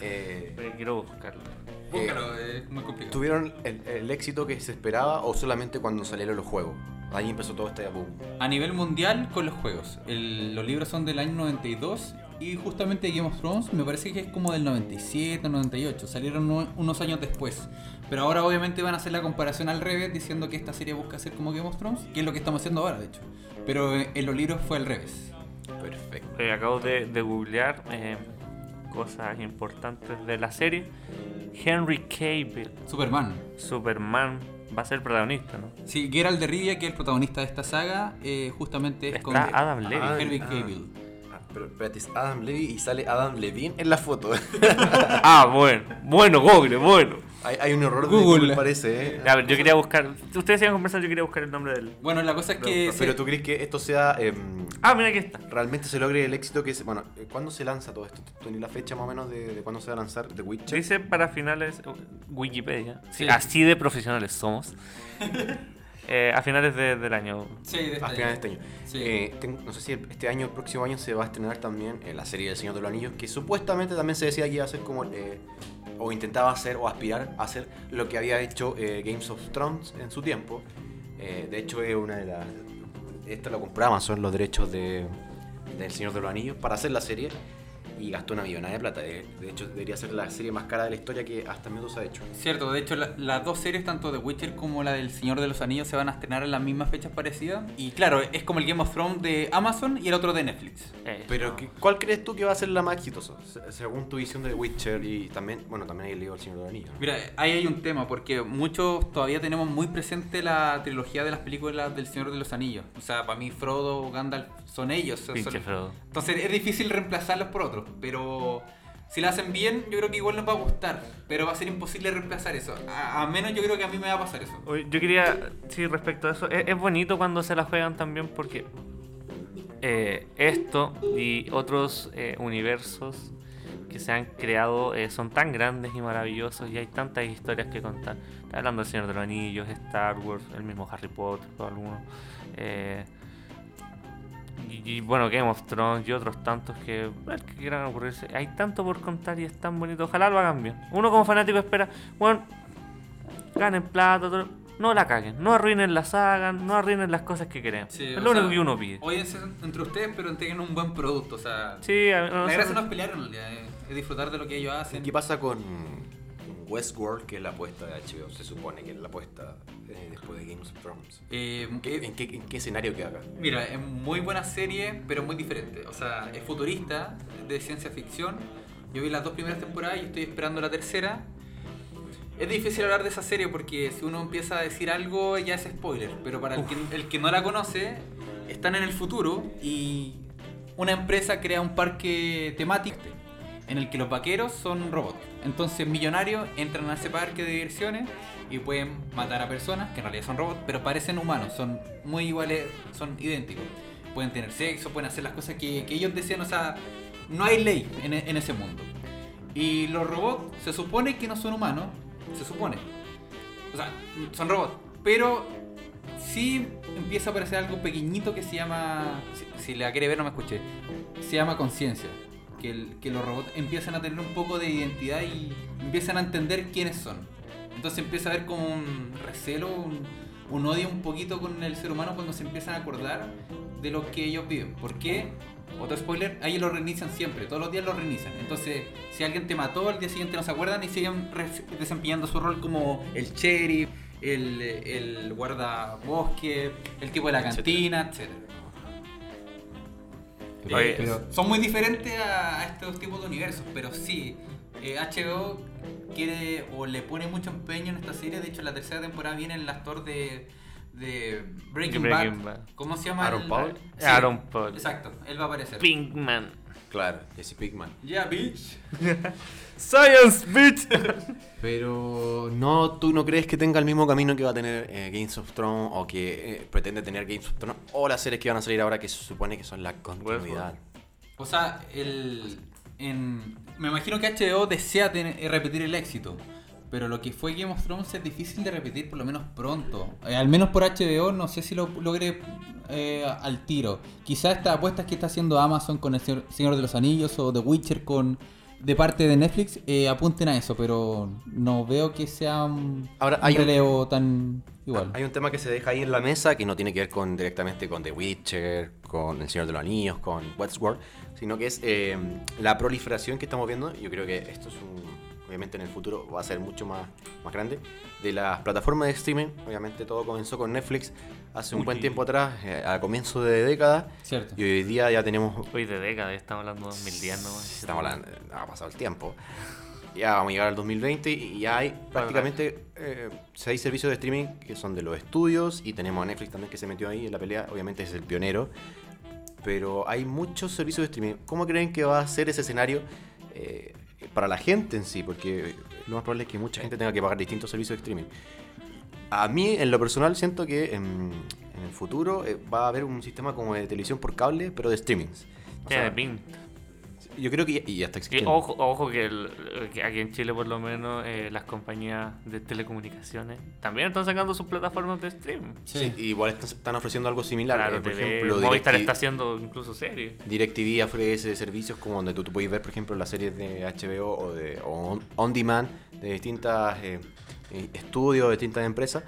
Eh, Quiero buscarlo. Búscalo, es muy complicado. ¿tuvieron el, el éxito que se esperaba o solamente cuando salieron los juegos? Ahí empezó todo este boom. A nivel mundial con los juegos. El- los libros son del año 92 y justamente Game of Thrones me parece que es como del 97, 98. Salieron unos años después. Pero ahora obviamente van a hacer la comparación al revés diciendo que esta serie busca ser como Game of Thrones, que es lo que estamos haciendo ahora de hecho. Pero eh, en los libros fue al revés. Perfecto. Eh, acabo de, de googlear eh, cosas importantes de la serie. Henry Cavill, Superman. Superman, va a ser protagonista, ¿no? Sí, Geralt de Rivia, que es el protagonista de esta saga, eh, justamente es con Está Adam Levy. Ah, Henry ah. Cavill. Pero espérate, es Adam Levy y sale Adam Levine en la foto. Ah, bueno, bueno, Google, bueno. hay, hay un error de Google. Google, parece, ¿eh? A ver, yo quería buscar. Ustedes iban a conversar, yo quería buscar el nombre del. Bueno, la cosa es que... Pero, tú crees que esto sea. em, Ah, mira aquí está. realmente se logre el éxito que es. Bueno, eh, ¿cuándo se lanza todo esto? ¿Tú ¿Tienes la fecha más o menos de, de cuándo se va a lanzar The Witcher? Dice para finales. uh, Wikipedia. Sí, Sí. así de profesionales somos. Eh, a finales de- del año. Sí, de A este finales de este año. Sí. Eh, no sé si este año, el próximo año, se va a estrenar también eh, la serie del Señor de los Anillos, que supuestamente también se decía que iba a ser como, eh, o intentaba hacer, o aspirar a hacer lo que había hecho eh, Games of Thrones en su tiempo. Eh, de hecho, es una de las. Esto lo compró Amazon, los derechos de, del Señor de los Anillos, para hacer la serie. Y gastó una millonada de plata. De, de hecho, debería ser la serie más cara de la historia que hasta el minuto se ha hecho. Cierto, de hecho la- las dos series, tanto de Witcher como la del Señor de los Anillos, se van a estrenar en las mismas fechas parecidas. Y claro, es como el Game of Thrones de Amazon y el otro de Netflix. Eh, Pero, no. ¿qué- ¿cuál crees tú que va a ser la más exitosa? Se- Según tu visión de The Witcher y también, bueno, también hay el libro del Señor de los Anillos. ¿no? Mira, ahí hay un tema, porque muchos todavía tenemos muy presente la trilogía de las películas del Señor de los Anillos. O sea, para mí Frodo, Gandalf son ellos. son- Frodo. Entonces es difícil reemplazarlos por otros, pero si lo hacen bien, yo creo que igual nos va a gustar. Pero va a ser imposible reemplazar eso. A, menos yo creo que a mí me va a pasar eso. Yo quería, sí, respecto a eso, es, es bonito cuando se la juegan también porque eh, esto y otros eh, universos que se han creado eh, son tan grandes y maravillosos y hay tantas historias que contar. Está hablando del Señor de los Anillos, Star Wars, el mismo Harry Potter, todo alguno. Y, y, bueno, Game of Thrones y otros tantos que, el que quieran ocurrirse. Hay tanto por contar y es tan bonito. Ojalá lo hagan bien. Uno como fanático espera, bueno, ganen plata, todo- no la caguen, no arruinen la saga, no arruinen las cosas que queremos. Sí, es lo único sea, que uno pide. Óyense entre ustedes, pero entreguen un buen producto. O sea, Sí, a- la nosotros- gracia no es pelear en realidad, es, disfrutar de lo que ellos hacen. ¿Qué pasa con Westworld, que es la apuesta de HBO. Se supone que es la apuesta eh, después de Game of Thrones. Eh, ¿Qué- ¿En qué, en qué escenario queda acá? Mira, es muy buena serie, pero muy diferente. O sea, es futurista, de ciencia ficción. Yo vi las dos primeras temporadas y estoy esperando la tercera. Es difícil hablar de esa serie porque si uno empieza a decir algo ya es spoiler. Pero para el que, el que no la conoce, están en el futuro y una empresa crea un parque temático en el que los vaqueros son robots. Entonces millonarios entran a ese parque de diversiones y pueden matar a personas que en realidad son robots, pero parecen humanos, son muy iguales, son idénticos. Pueden tener sexo, pueden hacer las cosas que, ellos desean, o sea, no hay ley en, en ese mundo. Y los robots se supone que no son humanos, se supone. O sea, son robots, pero sí empieza a aparecer algo pequeñito que se llama, si, si la quiere ver no me escuché, se llama conciencia. Que, el- que los robots empiezan a tener un poco de identidad y empiezan a entender quiénes son. Entonces empieza a haber como un recelo, un, un odio un poquito con el ser humano cuando se empiezan a acordar de lo que ellos viven. ¿Por qué? Otro spoiler, ahí lo reinician siempre, todos los días lo reinician. Entonces, si alguien te mató, al día siguiente no se acuerdan y siguen desempeñando su rol como el sheriff, el, el guardabosque, el tipo de la cantina, etc. Oye, Pero son muy diferentes a, estos tipos de universos, pero sí, eh, HBO quiere o le pone mucho empeño en esta serie. De hecho, la tercera temporada viene el actor de, de Breaking, Breaking Bad. Bad. ¿Cómo se llama? Aaron el- Paul. Sí, Aaron Paul. Exacto, él va a aparecer. Pinkman. Claro, Jesse Pinkman. Yeah, bitch. Science, bitch. Pero no, ¿tú no crees que tenga el mismo camino que va a tener eh, Games of Thrones o que eh, pretende tener Games of Thrones o las series que van a salir ahora que se supone que son la continuidad? O sea, el, en, me imagino que HBO desea tener- repetir el éxito. Pero lo que fue Game of Thrones es difícil de repetir por lo menos pronto. Eh, al menos por HBO no sé si lo logré eh, al tiro. Quizás estas apuestas que está haciendo Amazon con el Señor, de los Anillos o The Witcher con de parte de Netflix eh, apunten a eso, pero no veo que sea un, Ahora, hay un- tan igual. Hay un tema que se deja ahí en la mesa que no tiene que ver con directamente con The Witcher, con El Señor de los Anillos, con Westworld, sino que es eh, la proliferación que estamos viendo. Yo creo que esto es un, obviamente en el futuro va a ser mucho más, más grande, de las plataformas de streaming. Obviamente todo comenzó con Netflix hace un buen tiempo atrás, eh, a comienzo de década, Cierto. y hoy día ya tenemos Hoy de década, estamos hablando de 2010 nomás. Estamos hablando, ha pasado el tiempo. Ya vamos a llegar al 2020 y ya hay prácticamente eh, seis servicios de streaming que son de los estudios y tenemos a Netflix también que se metió ahí en la pelea, obviamente es el pionero. Pero hay muchos servicios de streaming. ¿Cómo creen que va a ser ese escenario eh, para la gente en sí? Porque lo más probable es que mucha gente tenga que pagar distintos servicios de streaming. A mí, en lo personal, siento que en, en el futuro eh, va a haber un sistema como de televisión por cable, pero de streamings. O sea. Yo creo que ya, y ya está Y existiendo. ojo, ojo que, el- que aquí en Chile por lo menos eh, las compañías de telecomunicaciones también están sacando sus plataformas de stream. Sí, igual están, están ofreciendo algo similar. Claro, eh, por TV, ejemplo, Movistar DirecTV, está haciendo incluso series. DirecTV ofrece servicios como donde tú, tú puedes ver, por ejemplo, las series de HBO o de o on, on demand de distintas eh, eh, estudios, de distintas empresas.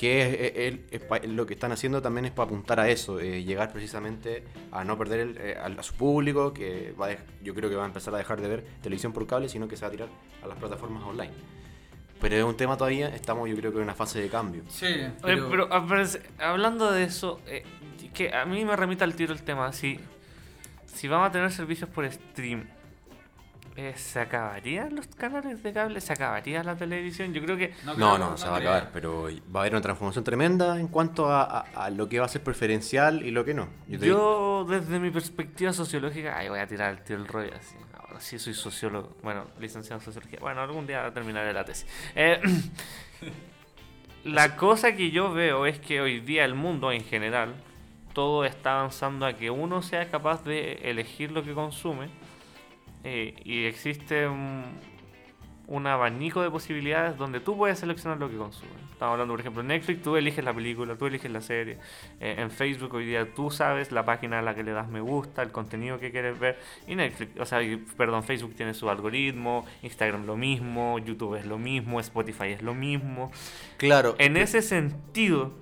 Que es- es- es- es pa- lo que están haciendo también es para apuntar a eso, eh, llegar precisamente a no perder el- eh, a, su público, que va a dej- yo creo que va a empezar a dejar de ver televisión por cable, sino que se va a tirar a las plataformas online. Pero es un tema todavía, estamos yo creo que en una fase de cambio. Sí, Oye, pero, pero, a ver, hablando de eso, eh, que a mí me remita al tiro el tema. Si, si vamos a tener servicios por stream, eh, ¿se acabarían los canales de cable? ¿Se acabaría la televisión? Yo creo que No, creo- no, se va a acabar, pero va a haber una transformación tremenda en cuanto a, a- a lo que va a ser preferencial y lo que no. Yo te- yo, desde mi perspectiva sociológica, ay, voy a tirar el tiro el rollo así. Ahora sí soy sociólogo, bueno, licenciado en sociología. Bueno, algún día terminaré la tesis. Eh, la cosa que yo veo es que hoy día el mundo en general, todo está avanzando a que uno sea capaz de elegir lo que consume eh, y existe un, un abanico de posibilidades donde tú puedes seleccionar lo que consumes. Estamos hablando, por ejemplo, en Netflix tú eliges la película, tú eliges la serie. Eh, en Facebook hoy día tú sabes la página a la que le das me gusta, el contenido que quieres ver. Y Netflix, o sea, y- perdón, Facebook tiene su algoritmo, Instagram lo mismo, YouTube es lo mismo, Spotify es lo mismo. Claro, En ese sentido,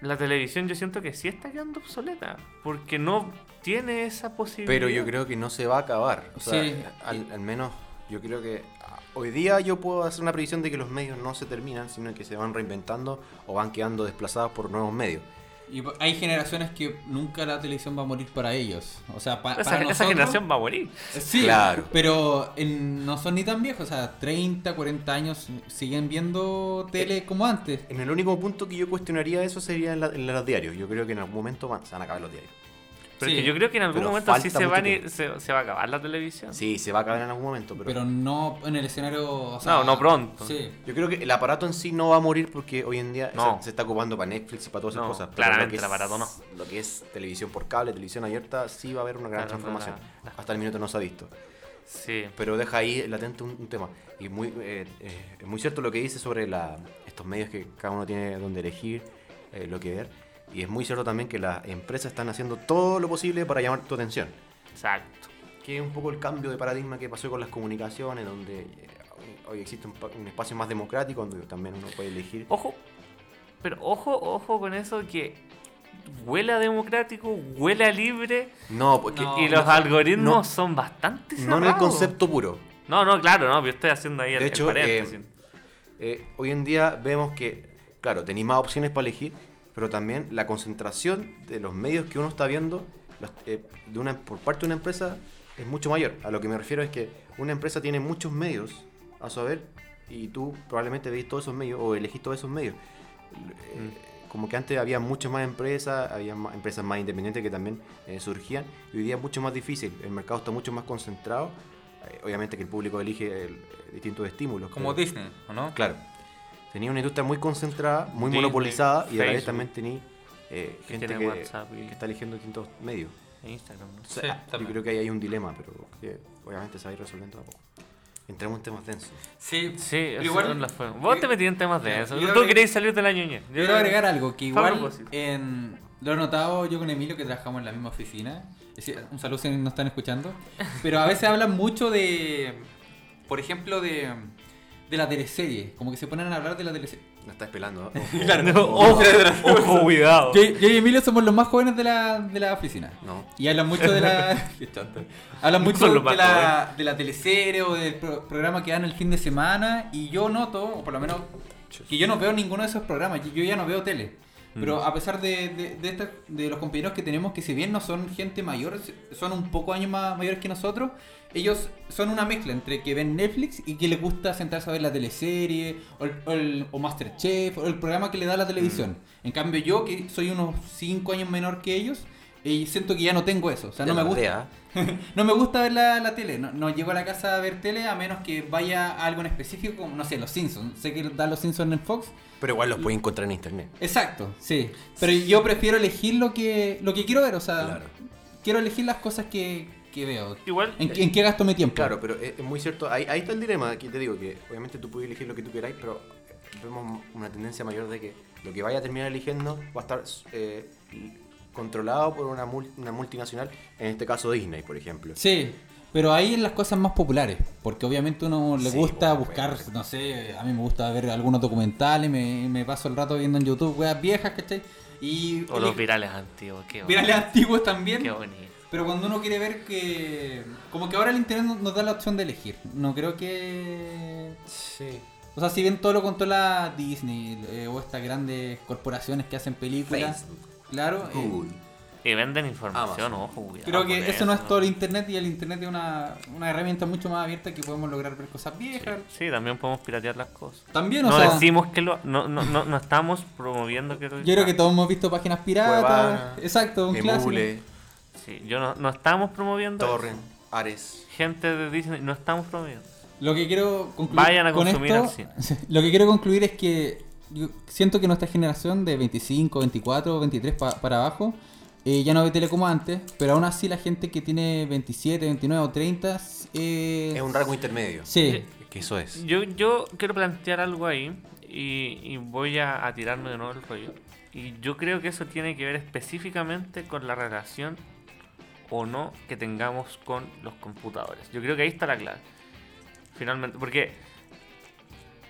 la televisión yo siento que sí está quedando obsoleta, porque no tiene esa posibilidad. pero yo creo que no se va a acabar. O sea, Sí. al, al menos yo creo que hoy día yo puedo hacer una previsión de que los medios no se terminan, sino que se van reinventando o van quedando desplazados por nuevos medios. Y hay generaciones que nunca la televisión va a morir para ellos. O sea, pa- Esa, para esa nosotros- generación va a morir. Sí, Claro. pero en- no son ni tan viejos. O sea, 30, 40 años siguen viendo tele como antes. En el único punto que yo cuestionaría eso sería en, la- en los diarios. Yo creo que en algún momento van- se van a acabar los diarios. Pero Sí, es que yo creo que en algún pero momento sí se, mucho van y- tiempo. se, se va a acabar la televisión. Sí, se va a acabar en algún momento, pero, Pero no en el escenario. o sea, No, no pronto. Sí. yo creo que el aparato en sí no va a morir porque hoy en día No. se, se está ocupando para Netflix y para todas esas No, cosas. pero claramente el aparato no. Lo que es televisión por cable, televisión abierta, sí va a haber una gran Claro, no, transformación. Hasta el minuto no se ha visto. Sí. Pero deja ahí latente un, un tema. Y muy, eh, eh, es muy cierto lo que dice sobre la, estos medios que cada uno tiene donde elegir, eh, lo que ver. Y es muy cierto también que las empresas están haciendo todo lo posible para llamar tu atención. Exacto. Que es un poco el cambio de paradigma que pasó con las comunicaciones, donde eh, hoy existe un, pa- un espacio más democrático, donde también uno puede elegir. Ojo, pero ojo, ojo con eso que huele a democrático, huele a libre No, porque No, y los no, algoritmos no. son bastante no en el cerrados. concepto puro. No, no, claro, no, yo estoy haciendo ahí el, De el hecho, paréntesis. eh, Eh, hoy en día vemos que, claro, tenéis más opciones para elegir, pero también la concentración de los medios que uno está viendo los- eh, de una, por parte de una empresa es mucho mayor. A lo que me refiero es que una empresa tiene muchos medios a su haber y tú probablemente veis todos esos medios o elegís todos esos medios. Eh, como que antes había muchas más empresas, había más- empresas más independientes que también eh, surgían y hoy día es mucho más difícil. El mercado está mucho más concentrado. Eh, obviamente que el público elige el- distintos estímulos. Como pero- Disney, ¿o no? Claro. Tenía una industria muy concentrada, muy Disney, monopolizada y a la vez también tenía eh, gente que, WhatsApp y- que está eligiendo distintos medios. En Instagram, ¿no? O sea, Sí, yo creo que ahí hay un dilema, pero obviamente se va a ir resolviendo a poco. Entremos en temas densos. Sí, Sí, eso igual- no la fue. Vos te metí en temas de eso. yo Tú que- queréis salir de la ñoñez. Yo Quiero agregar algo, que igual en, lo he notado yo con Emilio que trabajamos en la misma oficina. Un saludo si nos están escuchando. Pero a veces hablan mucho de, por ejemplo, de, de la teleserie. Como que se ponen a hablar de la teleserie. No estás pelando, No, ojo, ojo, cuidado. Yo, yo y Emilio somos los más jóvenes de la, de la oficina. No. Y hablan mucho de la. Hablan mucho los de la, de la teleserie o del pro- programa que dan el fin de semana. Y yo noto, o por lo menos, que yo no veo ninguno de esos programas. Yo, yo ya no veo tele. Pero a pesar de, de, de, esta- de los compañeros que tenemos, que si bien no son gente mayor, son un poco años más mayores que nosotros, ellos son una mezcla entre que ven Netflix y que les gusta sentarse a ver la teleserie, o, el, o, el- o Masterchef, o el programa que le da la televisión. En cambio yo, que soy unos 5 años menor que ellos, y siento que ya no tengo eso. O sea, no me gusta. No me gusta ver la, la tele, no, no llego a la casa a ver tele a menos que vaya a algo en específico, como, no sé, Los Simpsons. Sé que da Los Simpsons en Fox. Pero igual los puedes encontrar en internet. Exacto, sí. Pero yo prefiero elegir lo que, lo que quiero ver, o sea, Claro. quiero elegir las cosas que, que veo. Igual, ¿En, en qué gasto mi tiempo? Claro, pero es, es muy cierto. Ahí, ahí está el dilema. Aquí te digo que obviamente tú puedes elegir lo que tú queráis, pero vemos una tendencia mayor de que lo que vaya a terminar eligiendo va a estar eh, controlado por una, mul- una multinacional, en este caso Disney, por ejemplo. Sí, pero ahí en las cosas más populares, porque obviamente uno le Sí, gusta bueno, buscar, bueno. no sé, a mí me gusta ver algunos documentales, me, me paso el rato viendo en YouTube weas viejas, ¿cachai? Y o los virales antiguos, qué bonito. virales antiguos también. Qué bonito. Pero cuando uno quiere ver que. Como que ahora el internet nos- nos da la opción de elegir. No creo que. Sí. O sea, si bien todo lo controla Disney eh, o estas grandes corporaciones que hacen películas. Facebook, Claro. eh. Y venden información, Amazon. ojo, cuidado creo que eso no es todo el internet y el internet es una, una herramienta mucho más abierta que podemos lograr ver cosas viejas. Sí, también podemos piratear las cosas. También, o No sea. decimos que lo. No, no, no, no estamos promoviendo que lo. Yo creo que todos hemos visto páginas piratas. Cuevana, Exacto, un clásico. Sí, yo no, no estamos promoviendo. Torrent, Ares. Gente de Disney, no estamos promoviendo. Lo que quiero concluir Vayan a con consumir esto, lo que quiero concluir es que yo siento que nuestra generación de 25, 24, 23 pa- para abajo eh, ya no ve tele como antes, pero aún así la gente que tiene 27, 29 o 30 eh, Es un rango intermedio. sí, que eso es. Yo, yo quiero plantear algo ahí y, y voy a, a tirarme de nuevo el rollo. Y yo creo que eso tiene que ver específicamente con la relación o no que tengamos con los computadores. Yo creo que ahí está la clave. Finalmente, porque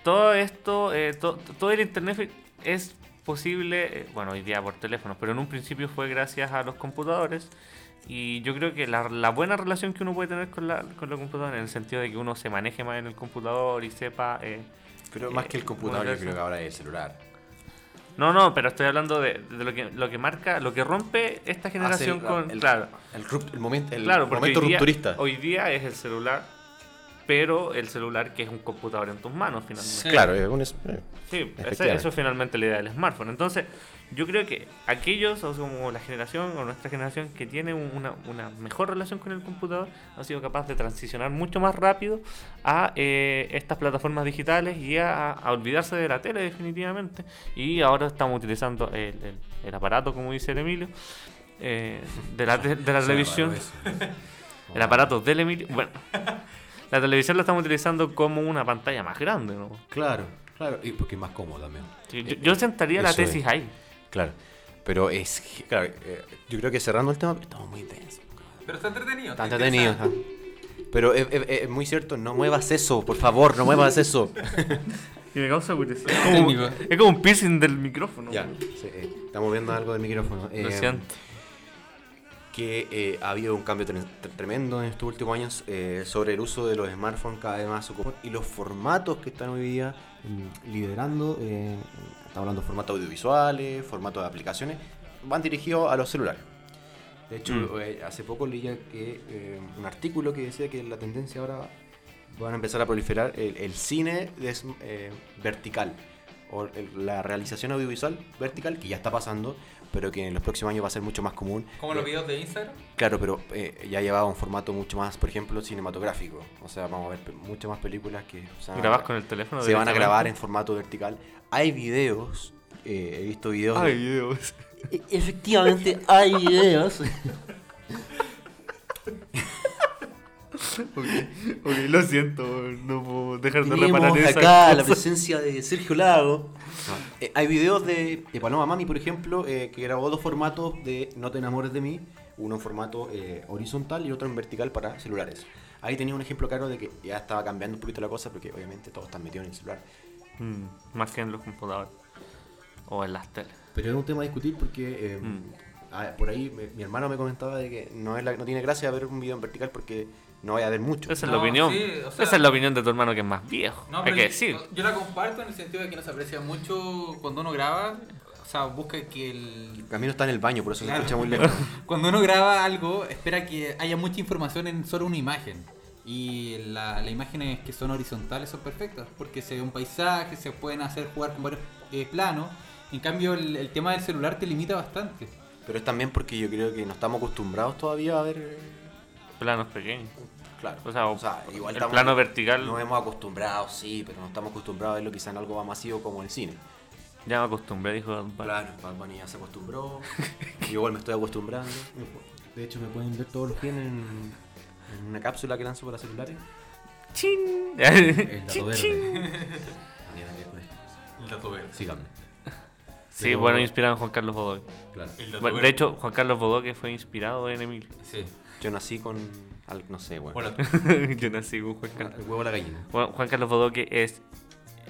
todo esto, eh, to- todo el internet es posible, eh, bueno, hoy día por teléfono, pero en un principio fue gracias a los computadores. Y yo creo que la, la buena relación que uno puede tener con, la, con los computadores, en el sentido de que uno se maneje más en el computador y sepa... eh, Pero más que el Eh, computador, yo creo que ahora es el celular. No, no, pero estoy hablando de, de lo, que, lo que marca, lo que rompe esta generación Hace con... el, claro, el, el momento, el claro, momento hoy día, rupturista. hoy día es el celular, pero el celular que es un computador en tus manos finalmente. Sí. Claro, es un es- eh, Sí, ese- eso es finalmente la idea del smartphone. Entonces, yo creo que aquellos, o sea, como la generación o nuestra generación que tiene un- una, una mejor relación con el computador, ha sido capaz de transicionar mucho más rápido a eh, estas plataformas digitales y a, a olvidarse de la tele definitivamente. Y ahora estamos utilizando el, el- el aparato, como dice el Emilio, eh, de la, te- de la televisión. El aparato del Emilio. Bueno, la televisión la estamos utilizando como una pantalla más grande, ¿no? Claro, claro. Y porque es más cómodo también. Sí, yo, yo sentaría la es. tesis ahí. Claro. Pero es. Claro, eh, yo creo que cerrando el tema, estamos muy intensos. Pero está entretenido. Está entretenido. está- Pero es, es- es muy cierto, no muevas eso, por favor, no muevas eso. Y me causa curiosidad. Es como, Técnico. es como un piercing del micrófono. ya, sí, eh, estamos viendo algo del micrófono. Lo Eh, siento. Que eh, ha habido un cambio tre- tre- tremendo en estos últimos años eh, sobre el uso de los smartphones cada vez más y los formatos que están hoy día mm, liderando, eh, estamos hablando de formatos audiovisuales, formatos de aplicaciones, van dirigidos a los celulares. De hecho, Mm. eh, hace poco leía que un artículo que decía que la tendencia ahora van a empezar a proliferar el, el cine eh, vertical o el- la realización audiovisual vertical que ya está pasando pero que en los próximos años va a ser mucho más común Como los videos de Instagram. Claro, pero eh, ya llevaba un formato mucho más, por ejemplo, cinematográfico. O sea, vamos a ver muchas más películas que se van a- Grabas con el teléfono. se van a grabar en formato vertical. Hay videos, eh, he visto videos. de- Ay, Dios. E- Efectivamente, hay videos. Ok, lo siento, no puedo dejar de Tenemos reparar esa acá la presencia de Sergio Lago. Eh, hay videos de, de Paloma Mami, por ejemplo, eh, que grabó dos formatos de No te enamores de mí. Uno en formato eh, horizontal y otro en vertical para celulares. Ahí tenía un ejemplo claro de que ya estaba cambiando un poquito la cosa porque obviamente todos están metidos en el celular. Mm, más que en los computadores. O en las teles. Pero es un tema a discutir porque Mm. Ah, por ahí me- mi hermano me comentaba de que no, es la- no tiene gracia ver un video en vertical porque no vaya a haber mucho. Esa es No, la opinión. sí, o sea- Esa es la opinión de tu hermano que es más viejo. No, Hay pero que yo- decir. Yo la comparto en el sentido de que no se aprecia mucho cuando uno graba. O sea, busca que el. El camino está en el baño, por eso Claro. se escucha muy lejos. Cuando uno graba algo, espera que haya mucha información en solo una imagen. Y la, las imágenes que son horizontales son perfectas, porque se ve un paisaje, se pueden hacer jugar con varios eh, planos. En cambio, el, el tema del celular te limita bastante. Pero es también porque yo creo que no estamos acostumbrados todavía a ver. eh, Planos pequeños. Claro. O sea, O sea, igual el estamos- plano vertical. Nos hemos acostumbrado, sí, pero no estamos acostumbrados a verlo quizá en algo más masivo como el cine. Ya me acostumbré, dijo Bad Bunny. Claro, Bad Bunny ya se acostumbró. yo igual me estoy acostumbrando. De hecho, me pueden ver todos los días en, en una cápsula que lanzo para celulares. ¡Chin! El dato ¡Chin, verde. chin! El dato verde. Síganme. Sí, Pero- bueno, inspirado en Juan Carlos Bodoque. Claro. Bueno, de hecho, Juan Carlos Bodoque fue inspirado en Emilio. Sí. Yo nací con. al- no sé, bueno. Yo nací con Juan Carlos. El huevo a la gallina. Bueno, Juan Carlos Bodoque es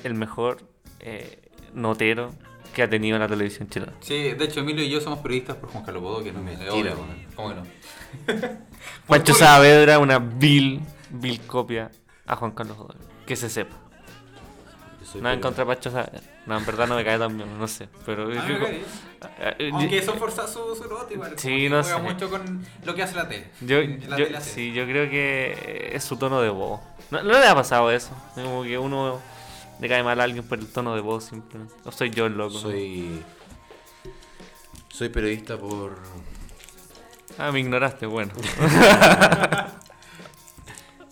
el mejor eh, notero que ha tenido la televisión chilena. Sí, de hecho, Emilio y yo somos periodistas por Juan Carlos Bodó, que no me obvio. ¿Cómo que no? Pancho Saavedra, una vil, vil copia a Juan Carlos Bodoque. Que se sepa. Soy Nada en contra de Pancho Saavedra. No, en verdad no me cae tan bien, no sé. Pero A mí me yo- cae bien. eh, Aunque eso forza su, su nota igual. Sí, no juega sé. mucho con lo que hace la tele. Yo, La yo- tele hace. sí, yo creo que es su tono de voz. ¿No, no le ha pasado eso? Como que uno le cae mal a alguien por el tono de voz simplemente. O soy yo el loco. ¿no? Soy. Soy periodista por. Ah, me ignoraste, bueno.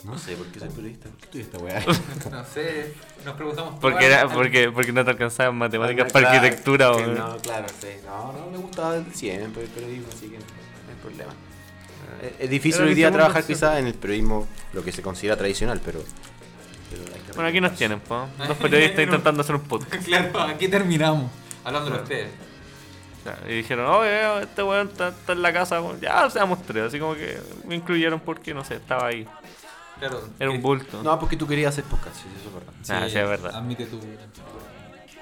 No sé por qué soy periodista. ¿Por qué estoy esta weá? No sé, nos preguntamos. Porque, era, porque, porque no te alcanzaba en matemáticas Ah, para claro, arquitectura. o- No, claro, sí. No, no me gustaba desde siempre el periodismo, así que no hay problema. Eh, Es difícil hoy día trabajar quizás en el periodismo, lo que se considera tradicional, pero. pero hay que Bueno, aquí nos tienen, po. Dos periodistas intentando hacer un podcast. Claro, aquí terminamos. Hablando de ustedes. Y dijeron, oye, este weón está, está en la casa. Ya seamos tres. Así como que me incluyeron porque, no sé, estaba ahí. Claro. Era un eh, bulto. No, porque tú querías hacer podcast, sí, eso es verdad. Ah, sí, es verdad. Admite tu.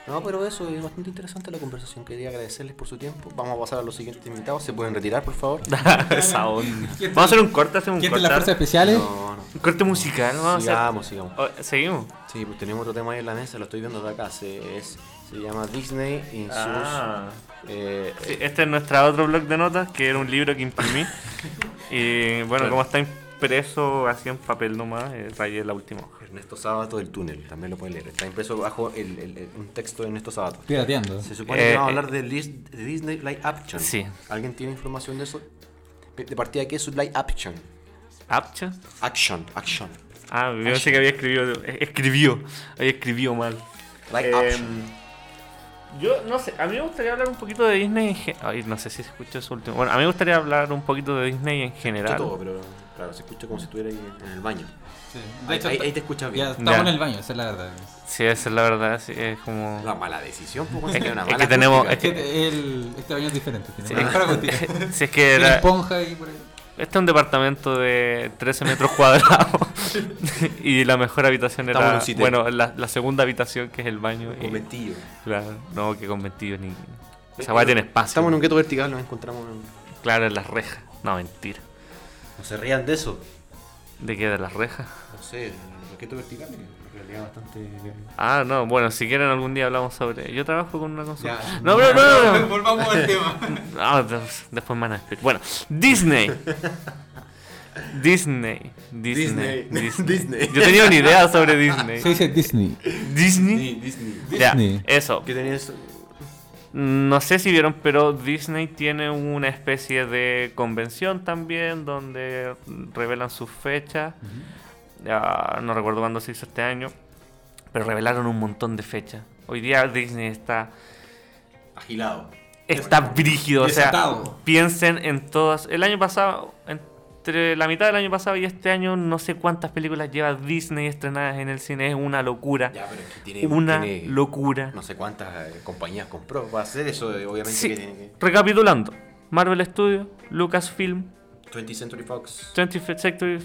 No, pero eso es bastante interesante la conversación. Quería agradecerles por su tiempo. Vamos a pasar a los siguientes invitados. ¿Se pueden retirar, por favor? Esa onda. Vamos a hacer un corte, hacemos un ¿Quién corte. es las fuerzas especiales? No, no. Un corte musical, vamos a hacer. Sigamos, sigamos. Oh, Seguimos. Sí, pues tenemos otro tema ahí en la mesa, lo estoy viendo de acá. Se, es, se llama Disney in Ah. sus. eh, Sí, este es nuestro otro blog de notas, que era un libro que imprimí. y bueno, Claro. como está impreso así en papel nomás, eh, rayé la última hoja. Ernesto Sabato del túnel, también lo pueden leer. Está impreso bajo el, el- el- un texto de Ernesto Sabato. Pirateando. Se supone Eh, que vamos a eh. hablar de, Disney Live Action. Sí. ¿Alguien tiene información de eso? De partida, ¿qué es su Live Action? ¿Apcha? Action, action. Ah, yo pensé que había escribido, eh, escribió, había escribió mal. Live Eh, Action. Yo no sé, a mí me gustaría hablar un poquito de Disney en Ay, no sé si se escucha eso último. Bueno, a mí me gustaría hablar un poquito de Disney en general. todo, pero claro, se escucha como si estuviera ahí en el baño. Sí. Ahí, ahí- ahí te escuchas bien. Ya estamos Ya. en el baño, esa es la verdad. Sí, esa es la verdad, sí, es como... La mala decisión, pues, Es- es, una es que mala tenemos-. Es que el, este baño es diferente. Tiene Sí. mejor acústica. si es que era- esponja y por ahí. este es un departamento de 13 metros cuadrados y la mejor habitación Estamos en era, un sitio. bueno, la, la segunda habitación que es el baño. Momentillo. claro, no, que con vestido ni... Esa weá tiene espacio. Estamos en un gueto vertical, nos encontramos en... Claro, en las rejas. No, mentira. No se rían de eso. ¿De qué? ¿De las rejas? No sé, el gueto vertical en realidad bastante... Ah, no, bueno, si quieren algún día hablamos sobre... Yo trabajo con una consola. Ya. No, pero no, no, no. Volvamos al tema. Ah, des- después me van a despedir. Bueno, Disney. Disney. Disney. Disney. Disney. Yo tenía una idea sobre Disney. Se dice Disney. Disney. Disney. Ya, Disney. eso. ¿Qué tenías? No sé si vieron, pero Disney tiene una especie de convención también donde revelan sus fechas. Ya no recuerdo cuándo se hizo este año, pero revelaron un montón de fechas. Hoy día Disney está Agilado. está brígido, o sea, piensen en todas. El año pasado, entre la mitad del año pasado y este año, no sé cuántas películas lleva Disney estrenadas en el cine, es una locura. Ya, pero es que tiene... Una tiene locura. No sé cuántas eh, compañías compró. Va a hacer eso, eh, obviamente Sí. que tiene que... Recapitulando, Marvel Studios, Lucasfilm, 20th Century Fox. 25th Century,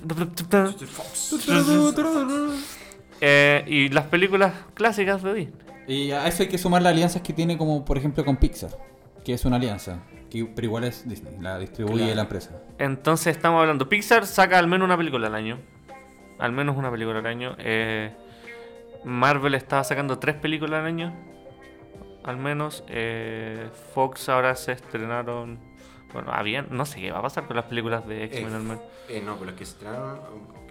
Fox. eh, y las películas clásicas de Disney. Y a eso hay que sumar las alianzas que tiene como por ejemplo con Pixar, que es una alianza, que, pero igual es Disney, la distribuye Claro. la empresa. Entonces estamos hablando, Pixar saca al menos una película al año. Al menos una película al año. Eh, Marvel estaba sacando tres películas al año. Al menos. Eh, Fox ahora se estrenaron. Bueno, habían. No sé qué va a pasar con las películas de X-Men Eh, al menos. Eh, no, pero las que se estrenaron,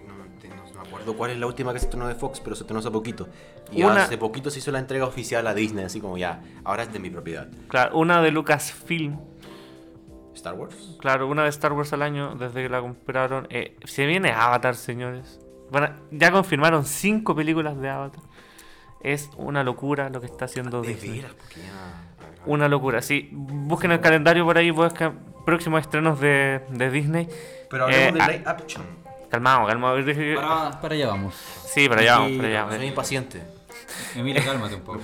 no me acuerdo cuál es la última que se estrenó de Fox, pero se estrenó hace poquito. Y Una- hace poquito se hizo la entrega oficial a Disney, así como ya, ahora es de mi propiedad. Claro, una de Lucasfilm. Star Wars. Claro, una de Star Wars al año desde que la compraron. Eh, se viene Avatar, señores. Bueno, ya confirmaron cinco películas de Avatar. Es una locura lo que está haciendo De Disney. veras, porque ya... Una locura, sí. Busquen el calendario por ahí, busquen próximos estrenos de, de Disney. Pero hablemos Eh, de ah, live action. Calmado, calmado. Para, para allá vamos. Sí, para allá vamos, para allá vamos. Soy impaciente. Emilia, cálmate un poco.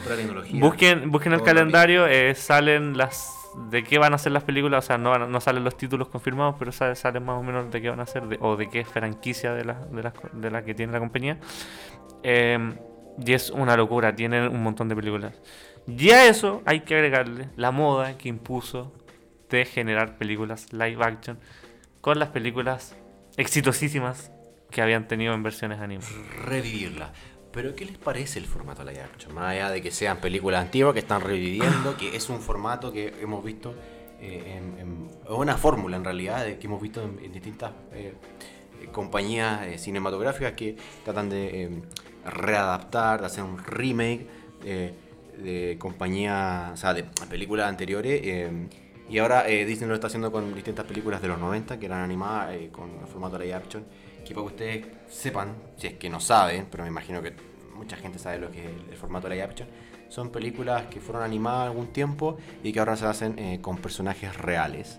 Busquen, busquen el calendario, eh, salen las de qué van a ser las películas, o sea, no, no salen los títulos confirmados, pero sale- salen más o menos de qué van a ser o de qué franquicia de la, de, la, de la que tiene la compañía. Eh, y es una locura, tienen un montón de películas. Y a eso hay que agregarle la moda que impuso de generar películas live action con las películas exitosísimas que habían tenido en versiones animadas. revivirla. Pero ¿qué les parece el formato live action? Más allá de que sean películas antiguas que están reviviendo, que es un formato que hemos visto eh, en, una fórmula en realidad que hemos visto en, en distintas eh, compañías eh, cinematográficas que tratan de eh, readaptar, de hacer un remake de compañías, o sea, de películas anteriores. y ahora Disney lo está haciendo con distintas películas de los 90 que eran animadas con el formato live action. Que para ustedes sepan, si es que no saben, pero me imagino que mucha gente sabe lo que es el, el formato live action, son películas que fueron animadas algún tiempo y que ahora se hacen eh, con personajes reales.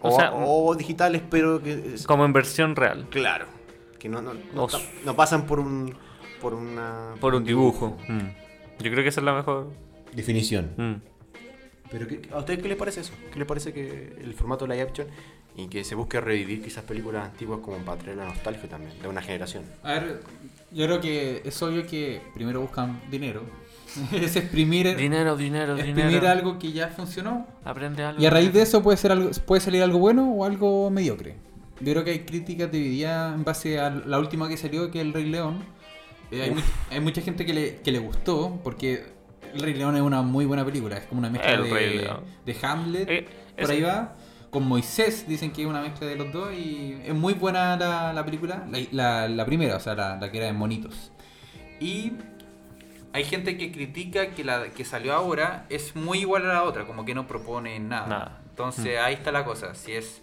o O, sea, o digitales, pero que... es- Como en versión real. Claro. Que no, no, pasan por un... Por una... Por un dibujo. Mm. Yo creo que esa es la mejor. Definición. Mm. Pero ¿qué- ¿a ustedes qué les parece eso? ¿Qué les parece que el formato live action y que se busque revivir quizás películas antiguas como para traer la nostalgia también de una generación? A ver, yo creo que es obvio que primero buscan dinero es exprimir, Dinero, dinero, exprimir dinero. algo que ya funcionó. Aprende algo. Y a raíz de eso puede ser algo, puede salir algo bueno o algo mediocre. Yo creo que hay críticas divididas en base a la última que salió, que es El Rey León. Eh, hay, mu- hay mucha gente que le, que le gustó, porque El Rey León es una muy buena película. Es como una mezcla de, de Hamlet, Eh, por ahí va. Con Moisés dicen que es una mezcla de los dos y es muy buena la, la película. La, la- la primera, o sea, la, que era de monitos. Y hay gente que critica que la que salió ahora es muy igual a la otra, como que no propone nada. Nada. Entonces ahí está la cosa, si es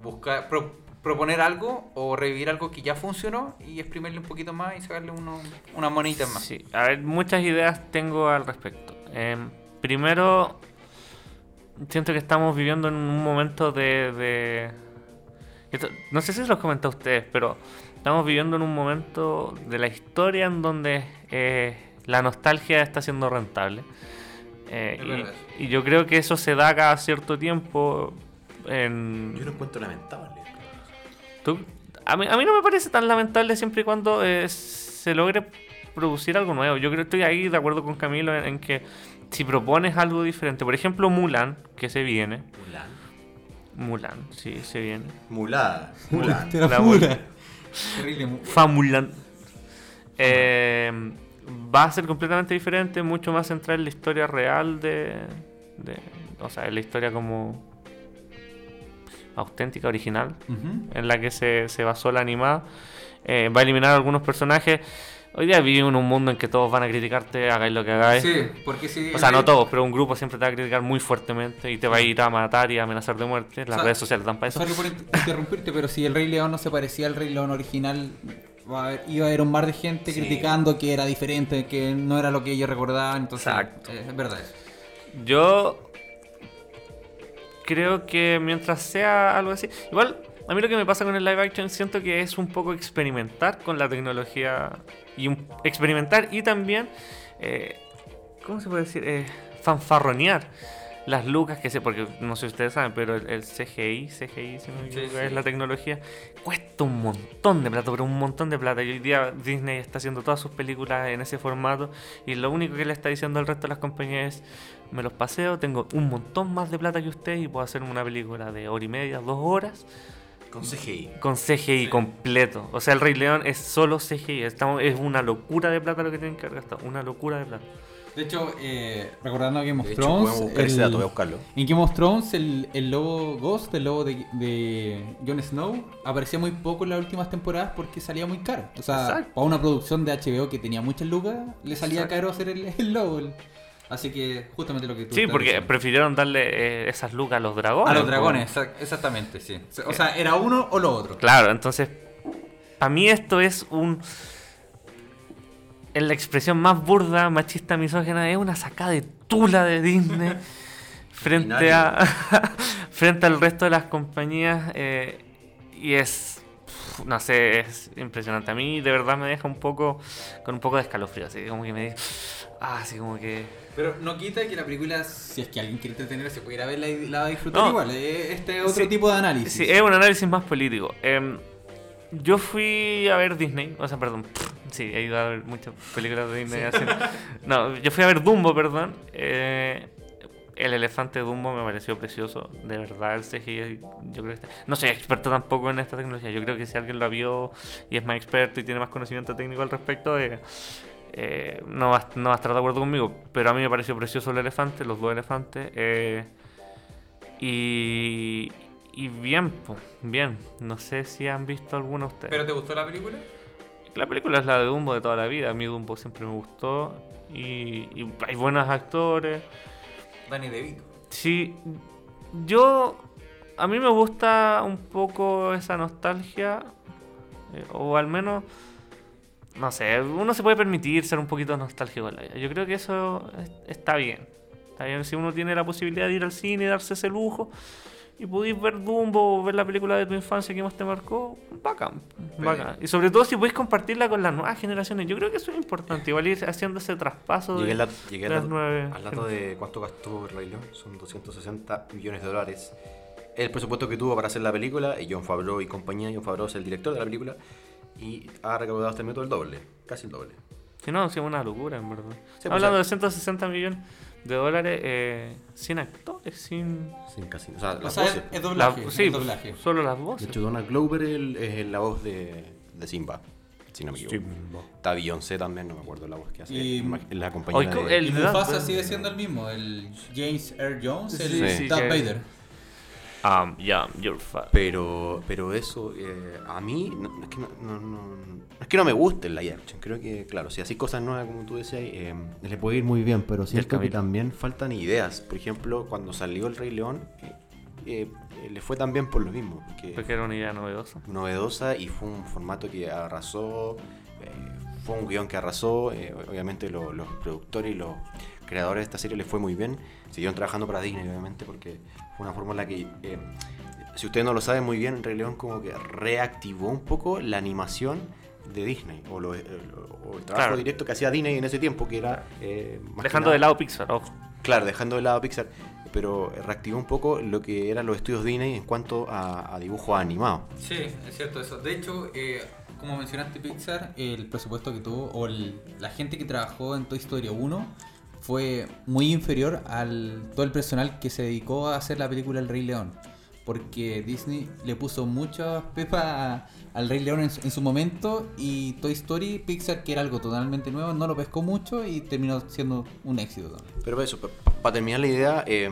buscar pro- proponer algo o revivir algo que ya funcionó y exprimirle un poquito más y sacarle uno, unas monitas más. Sí, a ver, muchas ideas tengo al respecto. Em, primero, siento que estamos viviendo en un momento de... de- esto- no sé si se los comenté a ustedes, pero estamos viviendo en un momento de la historia en donde eh, la nostalgia está siendo rentable. Eh, y- yo creo que eso se da cada cierto tiempo en... Yo lo encuentro lamentable. Tú- a, mí, a mí no me parece tan lamentable siempre y cuando eh, se logre producir algo nuevo. Yo creo que estoy ahí de acuerdo con Camilo en, en que si propones algo diferente, por ejemplo Mulan, que se viene. Mulan. Mulan, sí, se viene. Mulada. Mulan. Te la La fura. buena. Terrible. mu- Famulan. Eh, va a ser completamente diferente, mucho más central en la historia real de, de- O sea, en la historia como auténtica, original. En la que se, se basó la animada. Eh, va a eliminar algunos personajes. Hoy día vivimos en un mundo en que todos van a criticarte, hagáis lo que hagáis. Sí, porque si O sea, no todos, pero un grupo siempre te va a criticar muy fuertemente y te va a ir a matar y a amenazar de muerte. Las sea, redes sociales dan para eso. Sorry por inter- interrumpirte, pero si el Rey León no se parecía al Rey León original, va a haber- iba a haber un mar de gente Sí. criticando que era diferente, que no era lo que ellos recordaban. Entonces, Exacto. eh, es verdad eso. Yo creo que mientras sea algo así. Igual, a mí lo que me pasa con el live action siento que es un poco experimentar con la tecnología. Y un- experimentar y también. eh, ¿Cómo se puede decir? Eh, fanfarronear las lucas que sé, porque no sé si ustedes saben, pero el, el CGI, CGI, si no me Sí, es la tecnología, cuesta un montón de plata, pero un montón de plata. Y hoy día Disney está haciendo todas sus películas en ese formato y lo único que le está diciendo al resto de las compañías es, me los paseo, tengo un montón más de plata que ustedes y puedo hacer una película de hora y media, dos horas, Con CGI. con CGI completo. O sea, el Rey León es solo CGI, estamos, es una locura de plata lo que tienen que haber gastado, una locura de plata. De hecho, eh, recordando Game of De hecho, Thrones, ese el- dato, voy a buscarlo. en Game of Thrones el, el lobo Ghost, el lobo de, de Jon Snow, aparecía muy poco en las últimas temporadas porque salía muy caro. O sea, Exacto. para una producción de HBO que tenía muchas lucas, le salía Exacto. caro hacer el, el lobo. Así que justamente lo que tú Sí, porque diciendo. prefirieron darle eh, esas lucas a los dragones. A los dragones, exa- exactamente, sí. O sea, era uno o lo otro. Claro, entonces, para mí esto es un... En la expresión más burda, machista, misógena, es una sacada de tula de Disney frente a frente al resto de las compañías eh, y es no sé, es impresionante. A mí de verdad me deja un poco con un poco de escalofrío, así como que me ah, así como que Pero no quita que la película, si es que alguien quiere entretenerse, puede ir a verla y la va a disfrutar No. igual. Este es otro Sí. tipo de análisis. Sí, es un análisis más político. Em, yo fui a ver Disney, o sea, perdón, sí, he ido a ver muchas películas de Disney. así. No, yo fui a ver Dumbo, perdón. eh, el elefante Dumbo me pareció precioso, de verdad, el CGI, yo creo que está- No soy experto tampoco en esta tecnología, yo creo que si alguien lo vio y es más experto y tiene más conocimiento técnico al respecto, eh, eh, no, va, no va a estar de acuerdo conmigo, pero a mí me pareció precioso el elefante, los dos elefantes. eh, y, y bien, pues, bien. No sé si han visto alguno de ustedes. ¿Pero te gustó la película? La película es la de Dumbo de toda la vida. A mí Dumbo siempre me gustó. Y, y hay buenos actores. Danny DeVito. Sí, yo... A mí me gusta un poco esa nostalgia. eh, o al menos... No sé, uno se puede permitir ser un poquito nostálgico en la vida. Yo creo que eso es- está bien. Está bien si uno tiene la posibilidad de ir al cine y darse ese lujo. Y pudiste ver Dumbo o ver la película de tu infancia que más te marcó, bacán, bacán. Y sobre todo si podéis compartirla con las nuevas generaciones. Yo creo que eso es importante, igual ir haciendo ese traspaso Llegué, de, dato- llegué de las nueve al dato de cuánto gastó el Rey León. Son 260 millones de dólares. El presupuesto que tuvo para hacer la película, y John Favreau y compañía, John Favreau es el director de la película, y ha recaudado hasta el minuto el doble, casi el doble. Si no, sí, una locura, en verdad. pues, Hablando de 160 millones de dólares, eh, sin actores, sin... Sin casi. O sea, O las sea, voces. es la- doblaje. sí, es doblaje. solo las De voces. hecho, Donald Glover el- es la voz de, de Simba. Si no me equivoco. Está Beyoncé también, no me acuerdo la voz que hace. Y- la compañía Oye, de... el- Y de Mufasa sigue siendo el mismo, el James Earl Jones, el Sí, sí, Darth Vader. Um, yeah, you're fat. Pero, pero eso, eh, a mí, no, no es que no, no- es que no me guste el live action. Creo que, claro, si así cosas nuevas, como tú decías, eh, le puede ir muy bien, pero siento que también faltan ideas. Por ejemplo, cuando salió El Rey León, eh, eh, eh, le fue también por lo mismo. Porque Porque era una idea novedosa. novedosa y fue un formato que arrasó, eh, fue un guion que arrasó, eh, obviamente lo- los productores y los creadores de esta serie les fue muy bien, siguieron trabajando para Disney obviamente porque una fórmula que, eh, si ustedes no lo saben muy bien, Rey León como que reactivó un poco la animación de Disney o, lo- el, o el trabajo Claro. directo que hacía Disney en ese tiempo que era... eh, Dejando nada- de lado Pixar, ojo. Claro, dejando de lado Pixar, pero reactivó un poco lo que eran los estudios Disney en cuanto a, a dibujo animado. Sí, es cierto eso. De hecho, eh, como mencionaste Pixar, el presupuesto que tuvo, o el- la gente que trabajó en Toy Story 1, fue muy inferior al todo el personal que se dedicó a hacer la película El Rey León. Porque Disney le puso muchas pepas al Rey León en, su- en su momento y Toy Story, Pixar, que era algo totalmente nuevo, no lo pescó mucho y terminó siendo un éxito. Pero eso, para terminar la idea, eh,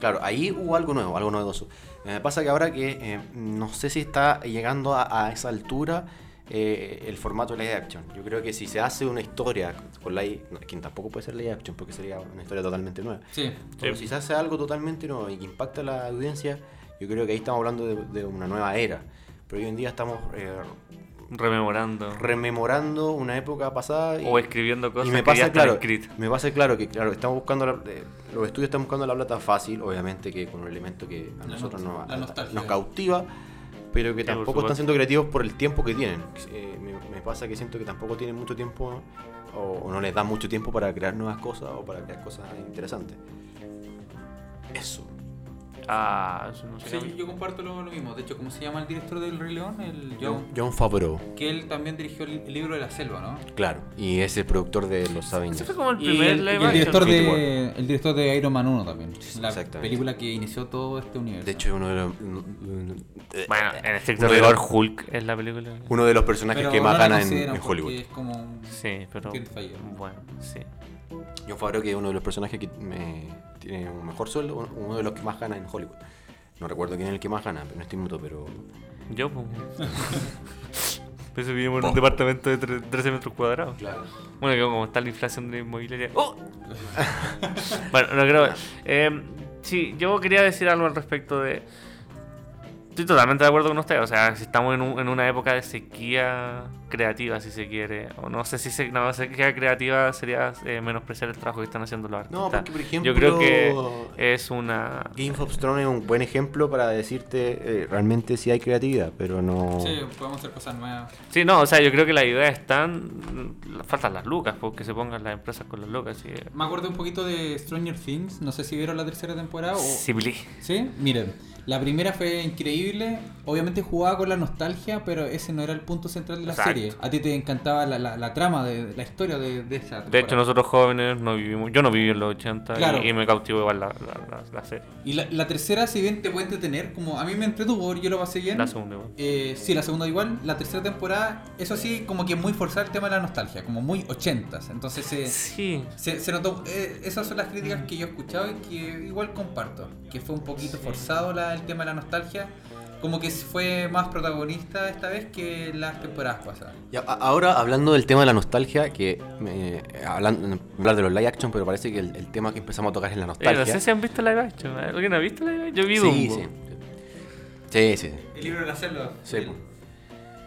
claro, ahí hubo algo nuevo, algo novedoso. Eh, Me pasa que ahora que eh, no sé si está llegando a esa altura eh, el formato de live action. Yo creo que si se hace una historia con live, no, que tampoco puede ser live action porque sería una historia totalmente nueva. Sí, Pero Sí. si se hace algo totalmente nuevo y que impacta a la audiencia, yo creo que ahí estamos hablando de, de una nueva era. Pero hoy en día estamos eh, Rememorando. rememorando una época pasada. y- o escribiendo cosas y me que pasa ya están claro, escritas. me pasa claro que claro, estamos buscando la- eh, los estudios están buscando la plata fácil, obviamente que con un elemento que a La nosotros nos cautiva, pero que tampoco están siendo creativos por el tiempo que tienen. Eh, me, me pasa que siento que tampoco tienen mucho tiempo o, o no les dan mucho tiempo para crear nuevas cosas o para crear cosas interesantes. Eso. Ah, eso no sé. sí, yo comparto lo, lo mismo. De hecho, ¿cómo se llama el director del Rey León? El John, John Favreau, que él también dirigió el, el libro de la selva, ¿no? claro, y es el productor de los Ese Avengers. fue como el Y primer el, y director de el director de Iron Man 1 también. La película que inició todo este universo. De hecho, es uno de los, Bueno, en estricto rigor, Hulk es la película. uno de los personajes Pero que más gana en, en Hollywood. Es como un- Sí, pero. Bueno, sí. John Favreau que es uno de los personajes que me- tiene un mejor sueldo, uno de los que más gana en Hollywood. No recuerdo quién es el que más gana, pero en este minuto, pero... Yo, pues. Pues vivimos en un departamento de tre- 13 metros cuadrados. Claro. Bueno, que como está la inflación de la inmobiliaria. ¡Oh! bueno, no creo. Eh, sí, yo quería decir algo al respecto de. Estoy totalmente de acuerdo con usted. O sea, si estamos en, un- en una época de sequía creativa, si se quiere. O no sé si se, no, sequía creativa sería eh, menospreciar el trabajo que están haciendo los artistas. No, porque por ejemplo... Yo creo que es una. Game of Thrones es un buen ejemplo para decirte eh, realmente si hay creatividad, pero no... Sí, podemos hacer cosas nuevas. Sí, no, o sea, yo creo que las ideas están. Faltan las lucas, porque se pongan las empresas con las lucas. Y, Me acuerdo un poquito de Stranger Things. No sé si vieron la tercera temporada o. Sibili. Sí, miren. La primera fue increíble. Obviamente jugaba con la nostalgia, pero ese no era el punto central de la Exacto. serie. A ti te encantaba la, la- la trama de, la historia de, de esa De hecho, temporada. nosotros jóvenes no vivimos. Yo no viví en los 80 y- Claro. y, me cautivó igual la, la, serie. Y la, tercera, si bien te puede entretener, como a mí me entretuvo, yo lo pasé bien. La segunda igual. Eh, sí, la segunda igual. La tercera temporada, eso sí, como que muy forzar el tema de la nostalgia, como muy ochentas. Entonces se, Sí. se, se notó. eh, esas son las críticas que yo he escuchado y que igual comparto. Que fue un poquito forzado la- el tema de la nostalgia. Como que fue más protagonista esta vez que las temporadas pasadas. A- ahora hablando del tema de la nostalgia, que me, hablando, hablar de los live action, pero parece que el, el tema que empezamos a tocar es la nostalgia. no sé si han visto live action. ¿eh? ¿Alguien ha visto live action? Yo vi sí, Dumbo. sí. Sí, sí. El libro de la selva. Sí, pues.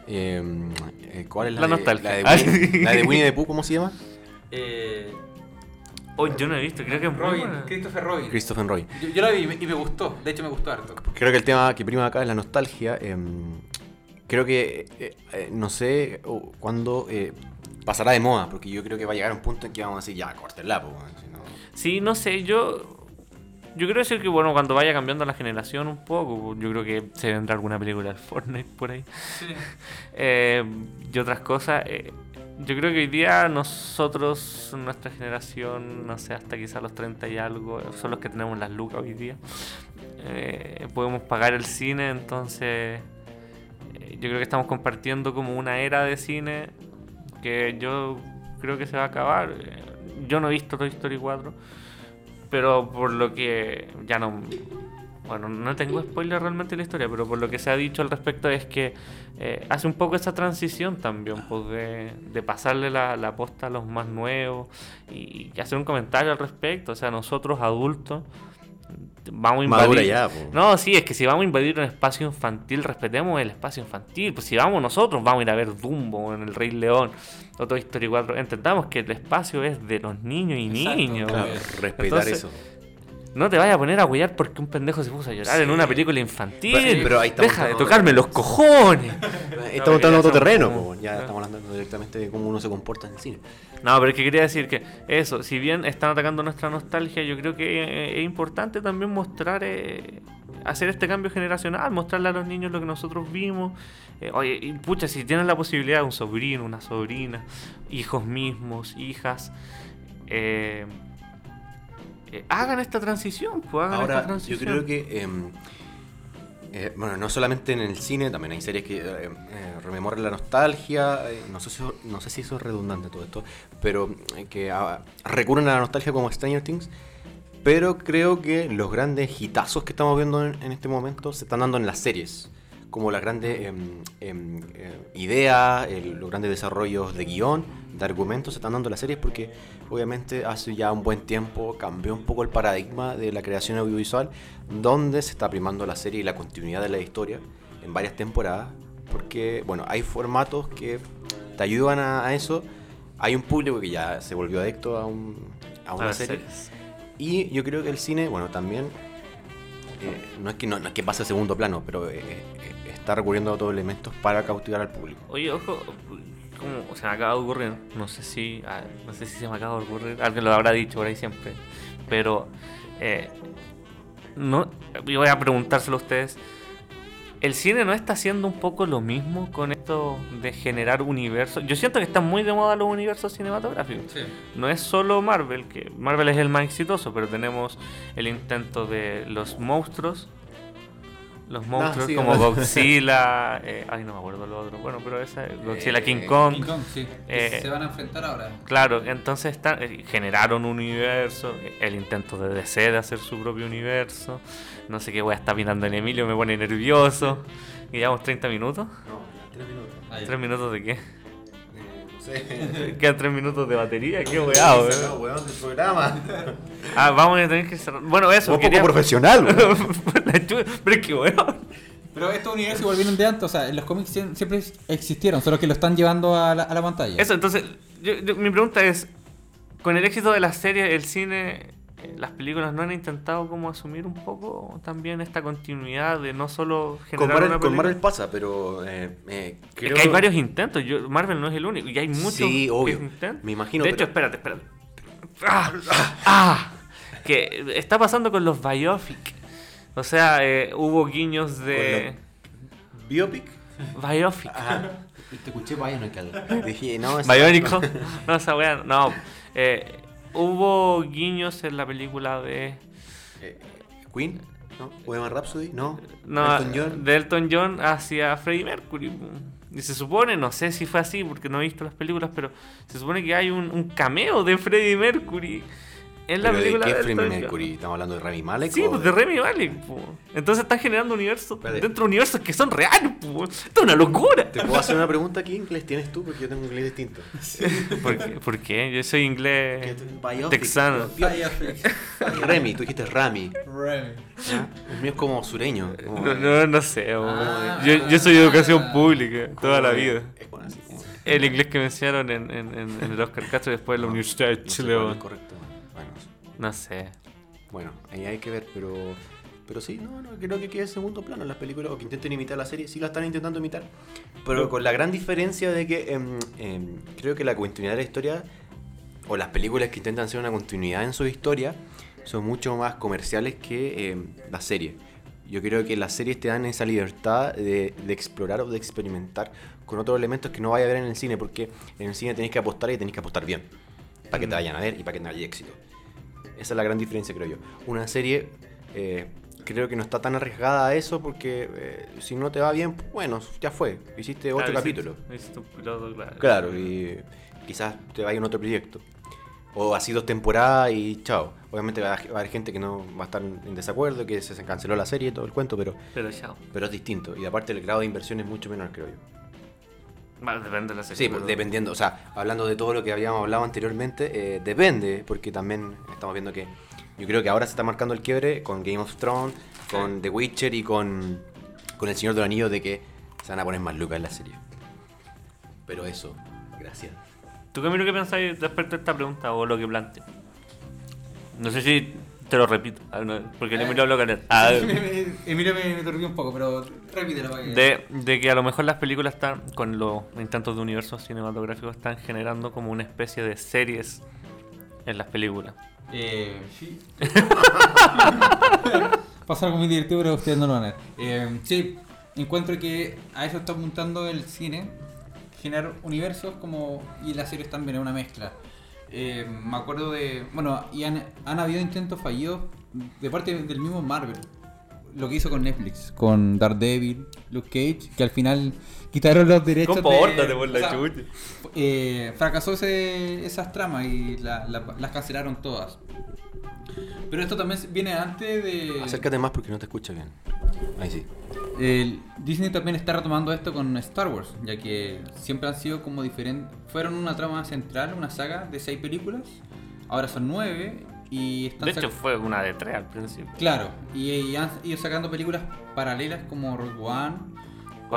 Eh, eh, ¿Cuál es la, La de, nostalgia. La de, Winnie, la de Winnie the Pooh, ¿cómo se llama? Eh, Oh, yo no he visto, creo que es muy Robin, buena. Christopher Robin. Christopher Roy. Yo, yo la vi y me- y me gustó. De hecho, me gustó harto. Creo que el tema que prima acá es la nostalgia. em, creo que eh, eh, no sé o, cuándo eh, pasará de moda, porque yo creo que va a llegar un punto en que vamos a decir, ya, córtenla, pues. si no- Sí, no sé, yo. Yo quiero decir que, bueno, cuando vaya cambiando la generación un poco, yo creo que se vendrá alguna película del Fortnite por ahí. Sí. Eh, y otras cosas. Yo creo que hoy día nosotros, nuestra generación, no sé, hasta quizás los 30 y algo, son los que tenemos las lucas hoy día. eh, podemos pagar el cine, entonces eh, yo creo que estamos compartiendo como una era de cine que yo creo que se va a acabar. Eh, Yo no he visto Toy Story 4, pero por lo que ya no... Bueno, no tengo spoiler realmente de la historia, pero por lo que se ha dicho al respecto es que eh, hace un poco esa transición también, pues de, de pasarle la, la posta a los más nuevos y, y hacer un comentario al respecto. O sea, nosotros adultos vamos a invadir... Madura ya, po. No, sí, es que si vamos a invadir un espacio infantil, respetemos el espacio infantil. Pues si vamos nosotros, vamos a ir a ver Dumbo en El Rey León o Toy Story 4. Entendamos que el espacio es de los niños y Exacto, niños. claro. Respetar Entonces, eso. No te vayas a poner a huear porque un pendejo se puso a llorar en una película infantil. Pero- pero ahí estamos Deja de tocarme los cojones. Estamos entrando en otro ya terreno, po. ya estamos hablando directamente de cómo uno se comporta en el cine. No, pero es que quería decir que eso, si bien están atacando nuestra nostalgia, yo creo que eh, es importante también mostrar, eh, hacer este cambio generacional, mostrarle a los niños lo que nosotros vimos. Eh, oye, y pucha, si tienen la posibilidad, un sobrino, una sobrina, hijos mismos, hijas, eh, eh, hagan esta transición, pues hagan esta Ahora, yo transición. creo que, em, eh, bueno, no solamente en el cine, también hay series que eh, eh, rememoran la nostalgia, no, sé si, no sé si eso es redundante todo esto, pero que ah, recurren a la nostalgia como Stranger Things, pero creo que los grandes hitazos que estamos viendo en, en este momento se están dando en las series, como las grandes em, em, ideas, los grandes desarrollos de guion, de argumentos se están dando en las series porque obviamente hace ya un buen tiempo cambió un poco el paradigma de la creación audiovisual donde se está primando la serie y la continuidad de la historia en varias temporadas porque bueno hay formatos que te ayudan a, a eso hay un público que ya se volvió adicto a, un- a una serie series. y yo creo que el cine, bueno, también eh, no, es que, no, no es que pase a segundo plano, pero eh, eh, está recurriendo a otros elementos para cautivar al público. Oye, ojo, como se me acaba de ocurrir, no sé si, ah, no sé si se me acaba de ocurrir, alguien lo habrá dicho por ahí siempre, pero eh, no, voy a preguntárselo a ustedes. El cine no está haciendo un poco lo mismo con esto de generar universos. Yo siento que están muy de moda los universos cinematográficos. Sí. No es solo Marvel, que Marvel es el más exitoso, pero tenemos el intento de los monstruos. Los monstruos sí, como. Godzilla. eh, ay, no me acuerdo lo otro. Bueno, pero esa es Godzilla Eh, King Kong. King Kong, sí. Eh, se van a enfrentar ahora. Claro, entonces están, eh, generaron un universo, eh, el intento de DC de hacer su propio universo. No sé qué voy a estar mirando en Emilio, me pone nervioso. Y llevamos 30 minutos. No, tres minutos. Ahí. ¿3 minutos de qué? Eh, sé. Quedan 3 minutos de batería, qué weá, No, weón. weón, del programa. Ah, vamos a tener que cerrar. Bueno, eso, Un poco quería. profesional, weón. La chu- Pero es que weón. Pero estos universos igual vienen de antes, o sea, en los cómics siem- siempre existieron, solo que lo están llevando a la, a la pantalla. Eso, entonces, yo- yo- mi pregunta es: con el éxito de las series, el cine, eh, las películas no han intentado como asumir un poco también esta continuidad de no solo Con generar Marvel, una con película? Marvel pasa, pero eh, eh, Es creo que hay varios intentos. Yo, Marvel no es el único. Y hay muchos Sí, obvio. que intentan. Me imagino, De hecho, espérate, espérate. Ah, ah, que está pasando con los biopic. O sea, eh, hubo guiños de. Biopic. Biopic. Ah, te escuché Bionicle. Dije, no, es Biónico. No, esa weá. No. Eh, hubo guiños en la película de. Eh, Queen, ¿no? Bohemian Rhapsody, no. No, Elton John. de Elton John hacia Freddie Mercury. Y se supone, no sé si fue así porque no he visto las películas, pero se supone que hay un, un cameo de Freddie Mercury en la ¿Pero de película de Freddie. Mercury? ¿Estamos hablando de Rami Malek? Sí, pues de Remy Malek. po. Entonces están generando universos Espérate. dentro de universos que son reales. po. Esto es una locura. ¿Te puedo hacer una pregunta? ¿Qué inglés tienes tú? Porque yo tengo un inglés distinto. ¿Por qué? ¿Por qué? Yo soy ¿Qué inglés tú- Biopic, texano. Remy, tú dijiste Rami. Remy. El mío es como sureño. como- No, no, no sé. Ah. yo, yo soy de educación pública como toda la de- vida. Es bueno, así como- El inglés que me enseñaron en, en, en- en el Oscar Castro y después en la no, Universidad de no sé Chile. correcto. No sé. bueno, ahí hay que ver, pero. Pero sí, no, no, creo que quede en segundo plano las películas o que intenten imitar la serie, sí la están intentando imitar, pero con la gran diferencia de que em, em, creo que la continuidad de la historia o las películas que intentan hacer una continuidad en su historia son mucho más comerciales que em, la serie. Yo creo que las series te dan esa libertad de, de explorar o de experimentar con otros elementos que no vaya a ver en el cine, porque en el cine tenéis que apostar y tenéis que apostar bien, para que te vayan a ver y para que tenga éxito. Esa es la gran diferencia, creo yo. Una serie eh, creo que no está tan arriesgada a eso porque eh, si no te va bien, bueno, ya fue. Hiciste Claro, un piloto, claro. Claro, y quizás te vaya en otro proyecto. O así dos temporadas y chao. Obviamente va a, va a haber gente que no va a estar en desacuerdo, que se se canceló la serie y todo el cuento, pero, Pero chao. pero es distinto. Y aparte el grado de inversión es mucho menor, creo yo. Bueno, depende de la serie. Sí, pero- dependiendo. O sea, hablando de todo lo que habíamos hablado anteriormente, eh, depende, porque también estamos viendo que yo creo que ahora se está marcando el quiebre con Game of Thrones, con The Witcher y con, con El Señor del Anillo de que se van a poner más lucas en la serie. Pero eso, gracias. ¿Tú, Camilo, qué pensáis respecto a esta pregunta o lo que planteo? No sé si te lo repito, ah, no, porque el Emilio habló caleta. Ah, Emilio me, me un poco, pero repítelo para que... de, de que a lo mejor las películas están, con los intentos de universos cinematográficos, están generando como una especie de series en las películas. Eh, sí. Pasa algo muy divertido, pero ustedes no lo van a ver. Eh, sí, encuentro que a eso está apuntando el cine. Generar universos como... Y las series también es una mezcla. Eh, me acuerdo de... Bueno, y han, han habido intentos fallidos de parte del mismo Marvel. Lo que hizo con Netflix. Con Daredevil, Luke Cage, que al final quitaron los derechos Compórtate de... por la o sea, chucha. eh, fracasó ese- esas tramas y la- la- las cancelaron todas. Pero esto también viene antes de... Acércate más porque no te escucha bien. Ahí sí. El- Disney también está retomando esto con Star Wars, ya que siempre han sido como diferentes... Fueron una trama central, una saga de seis películas, ahora son nueve y están... De hecho, sac- fue una de tres al principio. Claro, y, y han ido sacando películas paralelas como Rogue One.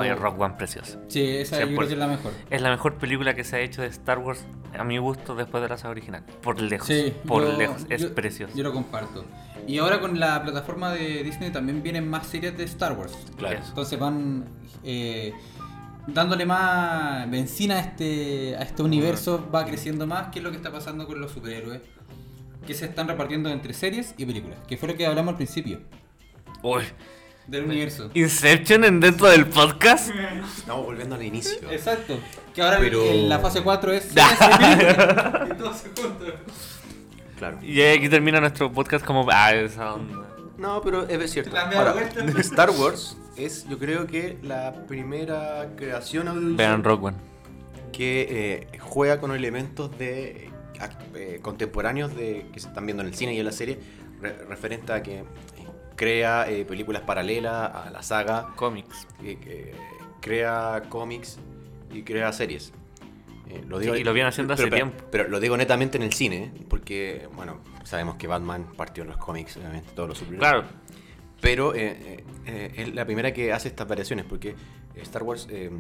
Oye, o- Rock One preciosa. Sí, esa yo 100%. creo que es la mejor. Es la mejor película que se ha hecho de Star Wars, a mi gusto, después de la saga original. Por lejos. Sí, por yo- lejos. Es yo- precioso. Yo lo comparto. Y ahora con la plataforma de Disney también vienen más series de Star Wars. Claro. Entonces van eh, dándole más benzina a este, a este universo, va creciendo más, que es lo que está pasando con los superhéroes, que se están repartiendo entre series y películas, que fue lo que hablamos al principio Uy. Del universo. Inception en dentro del podcast. Estamos volviendo al inicio. Exacto. Que ahora Pero- en la fase 4 es y. Claro. Y aquí termina nuestro podcast como. Ah, esa onda. No, pero es cierto. La media Ahora, vuelta. Star Wars es, yo creo que la primera creación audiovisual Vean Rock One. que eh, juega con elementos de act- eh, contemporáneos de que se están viendo en el cine y en la serie re- referente a que eh, crea eh, películas paralelas a la saga, eh, que crea cómics y crea series. Eh, lo digo, Sí, y lo vienen haciendo hace pero- tiempo. Pero lo digo netamente en el cine, porque, bueno, sabemos que Batman partió en los cómics, obviamente, todos los superhéroes. Claro. Pero eh, eh, eh, es la primera que hace estas variaciones, porque Star Wars, eh,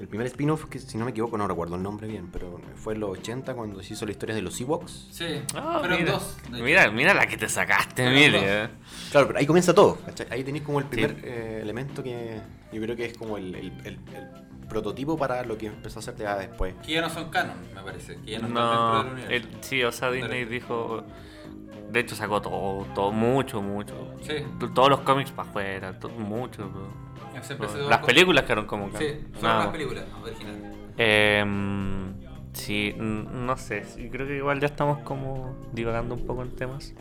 el primer spin-off, que si no me equivoco, no recuerdo el nombre bien, pero fue en los 80 cuando se hizo la historia de los Ewoks. Sí, Ah, fueron mira. dos. Mira, mira la que te sacaste, eh. Claro, pero ahí comienza todo. ¿cachai? Ahí tenéis como el primer Sí. eh, elemento que yo creo que es como el, el- el- el prototipo para lo que empezó a hacer ya después. Que ya no son canon, me parece. Que ya no, No, están dentro del el, universo. sí, o sea, Disney dijo. De hecho, sacó todo, todo mucho, mucho. Sí. T- Todos los cómics para afuera, todo, mucho. bro. Las va- películas quedaron como Sí, canon, son nada las más. películas originales. Em, sí, no sé, sí, creo que igual ya estamos como divagando un poco en temas.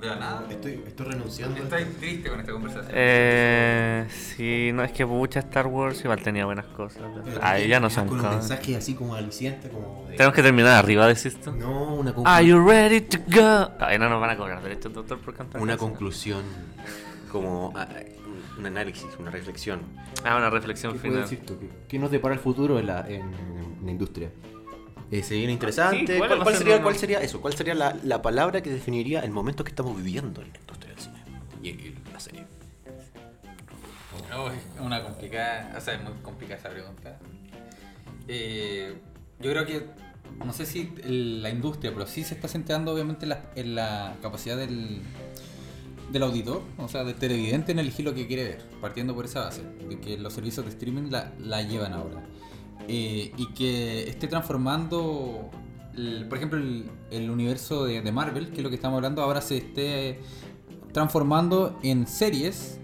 De la nada. Estoy, estoy renunciando. Estoy triste con esta conversación. Eh, sí, no es que mucha Star Wars igual tenía buenas cosas. Ahí ya no son Con un mensaje así como aliciente, como de... Tenemos que terminar arriba, decís tú. No, una, conclu- Are you ready to go? Ay, no nos van a cobrar derechos, doctor, por cantar. una conclusión, como ah, un análisis, una reflexión. Ah, una reflexión ¿Qué puedes final. decir tú? ¿Qué- ¿Qué nos depara el futuro en la, en, en la industria? Eh, se viene interesante. Sí, ¿cuál ¿Cuál, va a cuál ser sería, ¿Cuál sería eso? ¿Cuál sería la, la palabra que definiría el momento que estamos viviendo en la industria del cine y, y la serie? Uy, una complicada, o sea, es muy complicada esa pregunta. Eh, yo creo que, no sé si el- la industria, pero sí se está centrando obviamente en la, en la capacidad del, del auditor, o sea, del televidente en elegir lo que quiere ver, partiendo por esa base, de que los servicios de streaming la, la llevan ahora. Eh, y que esté transformando, por ejemplo, el, el universo de, de Marvel, que es lo que estamos hablando, ahora se esté transformando en series,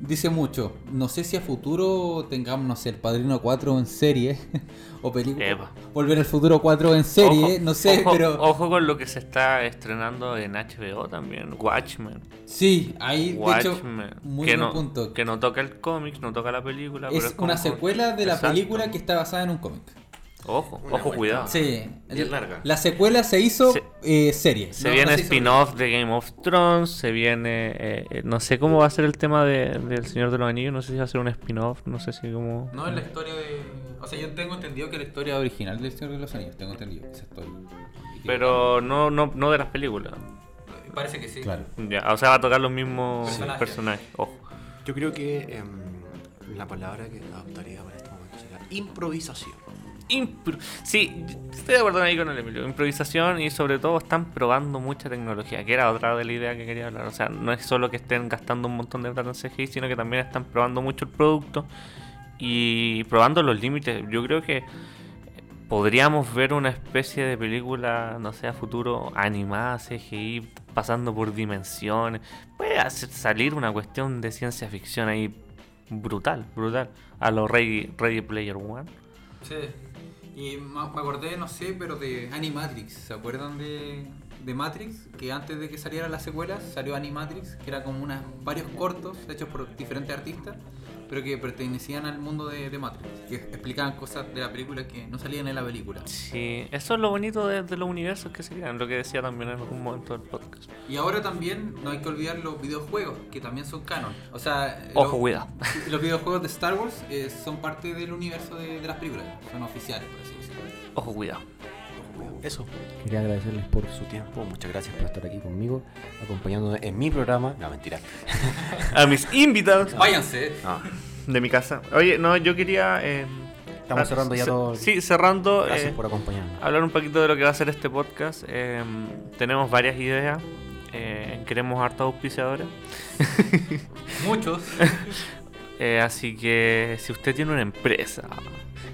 dice mucho. No sé si a futuro tengamos, no sé, el Padrino 4 en serie o película. Epa. Volver al futuro 4 en serie, Ojo, no sé, ojo- pero. Ojo con lo que se está estrenando en HBO también, Watchmen. Sí, ahí, de hecho, Watchmen. muy que, buen no, punto. que no toca el cómic, no toca la película. pero es como- una secuela de la Exacto. película que está basada en un cómic. Ojo, Una ojo, vuelta. cuidado. Sí, Bien larga. la secuela se hizo Se- eh, serie. Se no- viene no spin-off de Game of Thrones, se viene... eh, eh, no sé cómo va a ser el tema de, del Señor de los Anillos, no sé si va a ser un spin-off, no sé si como... No, es la historia de. O sea, yo tengo entendido que la historia original del Señor de los Anillos, tengo entendido. Pero no, no, no de las películas. Parece que sí. Claro. Ya, o sea, va a tocar los mismos Personajes. personajes. Ojo. Yo creo que em, la palabra que adoptaría para este momento sería improvisación. Sí, estoy de acuerdo ahí con el Emilio. Improvisación y sobre todo están probando mucha tecnología, que era otra de la idea que quería hablar. O sea, no es solo que estén gastando un montón de plata en CGI, sino que también están probando mucho el producto y probando los límites. Yo creo que podríamos ver una especie de película, no sé, a futuro animada, CGI, pasando por dimensiones. Puede hacer salir una cuestión de ciencia ficción ahí brutal, brutal. A los Ready, Ready Player One. Sí. Y me acordé, no sé, pero de Animatrix. ¿Se acuerdan de, de Matrix? Que antes de que saliera la secuela salió Animatrix, que era como unas, varios cortos hechos por diferentes artistas, pero que pertenecían al mundo de, de Matrix. Que explicaban cosas de la película que no salían en la película. Sí, eso es lo bonito de, de los universos que se crean, lo que decía también en algún momento del podcast. Y ahora también no hay que olvidar los videojuegos, que también son canon. O sea, Ojo, los- cuidado. Los videojuegos de Star Wars eh, son parte del universo de, de las películas, son oficiales, por así decirlo. Ojo, cuidado. Eso. Quería agradecerles por su tiempo. Muchas gracias por estar aquí conmigo, acompañándome en mi programa. No, mentira. A mis invitados Váyanse. No. de mi casa. Oye, no, yo quería... eh, Estamos ah, cerrando ya todo. Sí, cerrando. Gracias eh, por acompañarnos. hablar un poquito de lo que va a ser este podcast. Eh, tenemos varias ideas. eh, queremos hartos auspiciadores. Muchos. Eh, así que si usted tiene una empresa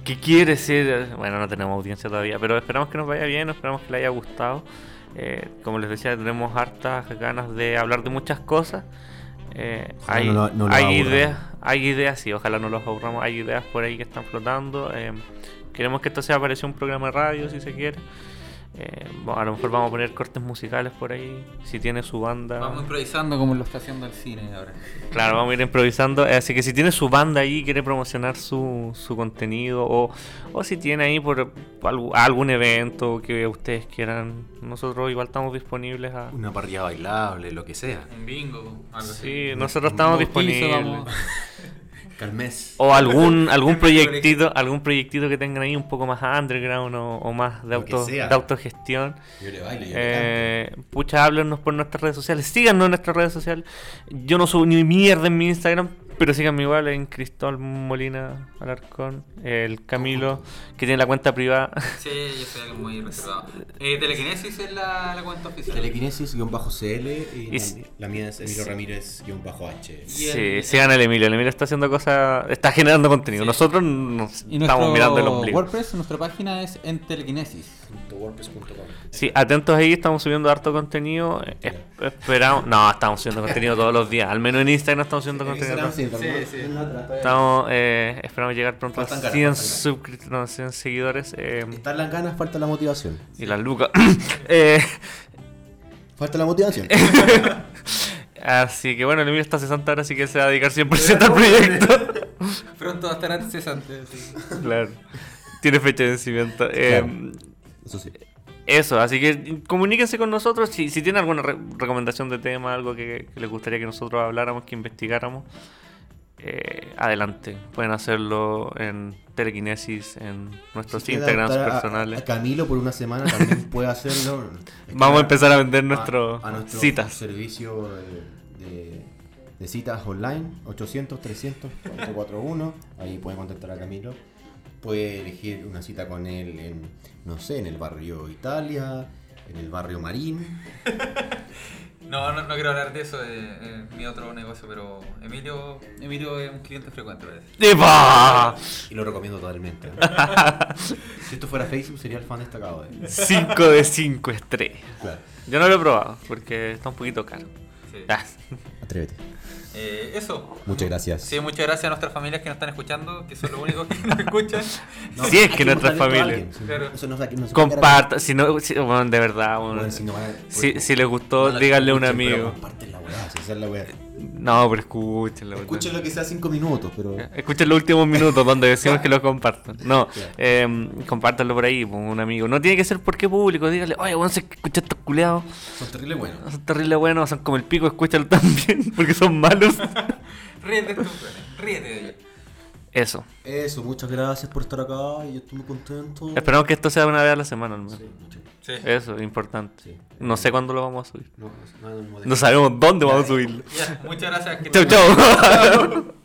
que quiere ser, bueno, no tenemos audiencia todavía, pero esperamos que nos vaya bien, esperamos que le haya gustado. Eh, como les decía, tenemos hartas ganas de hablar de muchas cosas. Eh, hay no no ideas, hay ideas, sí, ojalá no los aburramos. Hay ideas por ahí que están flotando. eh, queremos que esto sea parecido a un programa de radio, si se quiere. Eh, a lo mejor vamos a poner cortes musicales por ahí, si tiene su banda. Vamos improvisando como lo está haciendo el cine ahora. Claro, vamos a ir improvisando. eh, Así que si tiene su banda ahí y quiere promocionar su, su contenido, o, o si tiene ahí por algún evento que ustedes quieran, nosotros igual estamos disponibles a. Una parrilla bailable, lo que sea. Un bingo, algo Sí, nosotros estamos disponibles. Calmés. O algún algún proyectito, algún proyectito que tengan ahí un poco más underground o, o más de auto, de autogestión. Yo le bailo, yo le Eh, pucha, háblenos por nuestras redes sociales. Síganos en nuestras redes sociales. Yo no subo ni mierda en mi Instagram, pero síganme igual en Cristóbal Molina Alarcón, el Camilo, que tiene la cuenta privada. Sí, yo soy algo muy reservado. Eh, Telekinesis es la, la cuenta oficial. Telequinesis-CL y, Y la mía es Emilio Ramírez-H. Y Sí, el- sigan al Emilio. El Emilio está haciendo cosas, está generando contenido. Sí. Nosotros nos Y estamos mirando el ombligo. WordPress, nuestra página es en. .wordpress.com Sí, atentos ahí, estamos subiendo harto contenido. Esperamos. No, estamos subiendo contenido todos los días. Al menos en Instagram estamos subiendo contenido. Todos- Sí, sí. Estamos, eh, esperamos llegar pronto a Faltan ganas, 100, faltan suscriptores, no, 100 seguidores. eh, Están las ganas, falta la motivación. y las lucas. Eh, Falta la motivación. así que bueno, el Emilio está cesante ahora, así que se va a dedicar 100% al proyecto. Pronto va a estar cesante. sí. claro. Tiene fecha de vencimiento. Eh, Claro. Eso sí. Eso, así que comuníquense con nosotros si, si tienen alguna re- recomendación de tema, algo que, que les gustaría que nosotros habláramos, que investigáramos. Eh, adelante, pueden hacerlo en Telekinesis, en nuestros Si Instagrams a- personales. A, Camilo por una semana también puede hacerlo. Vamos a empezar a vender a- nuestro, a nuestro citas. servicio de, de- de citas online 800 300 441 ahí pueden contactar a Camilo puede elegir una cita con él en no sé en el barrio Italia en el barrio Marín No, no, no quiero hablar de eso, de mi otro negocio, pero Emilio, Emilio es un cliente frecuente, parece. ¡Epa! y lo recomiendo totalmente ¿eh? si esto fuera Facebook sería el fan destacado de él 5 de 5 estrellas. claro. Yo no lo he probado porque está un poquito caro. Sí. Ah, Atrévete. Eh, eso. Muchas gracias. Sí, muchas gracias a nuestras familias que nos están escuchando, que son los únicos que nos escuchan. Si es hay que nuestra mostrarle esto a familia. alguien, sí. Claro. No no Comparta, si no, si- bueno, de verdad, bueno, Bueno, si no si, si les gustó, no díganle a un amigo. Comparten la weá, si esa es la weá. No, pero escúchenlo. Escuchen lo que sea cinco minutos, pero. Escuchen los últimos minutos donde decimos que lo compartan. No, Claro. eh, compártanlo por ahí, pues, un amigo. No tiene que ser porque público, díganle, oye, bueno, se escucha estos culeados, Son terrible buenos. son terrible buenos, son como el pico, escúchalo también, porque son malos. Ríete ríete de ellos. Eso. Eso, muchas gracias por estar acá y yo estoy muy contento. Esperamos que esto sea una vez a la semana, al menos. Sí, Sí. Eso, es importante. Sí. No sé cuándo lo vamos a subir. No, no, no, no, No sabemos dónde vamos a subirlo. Ya, muchas gracias. Chau, chau.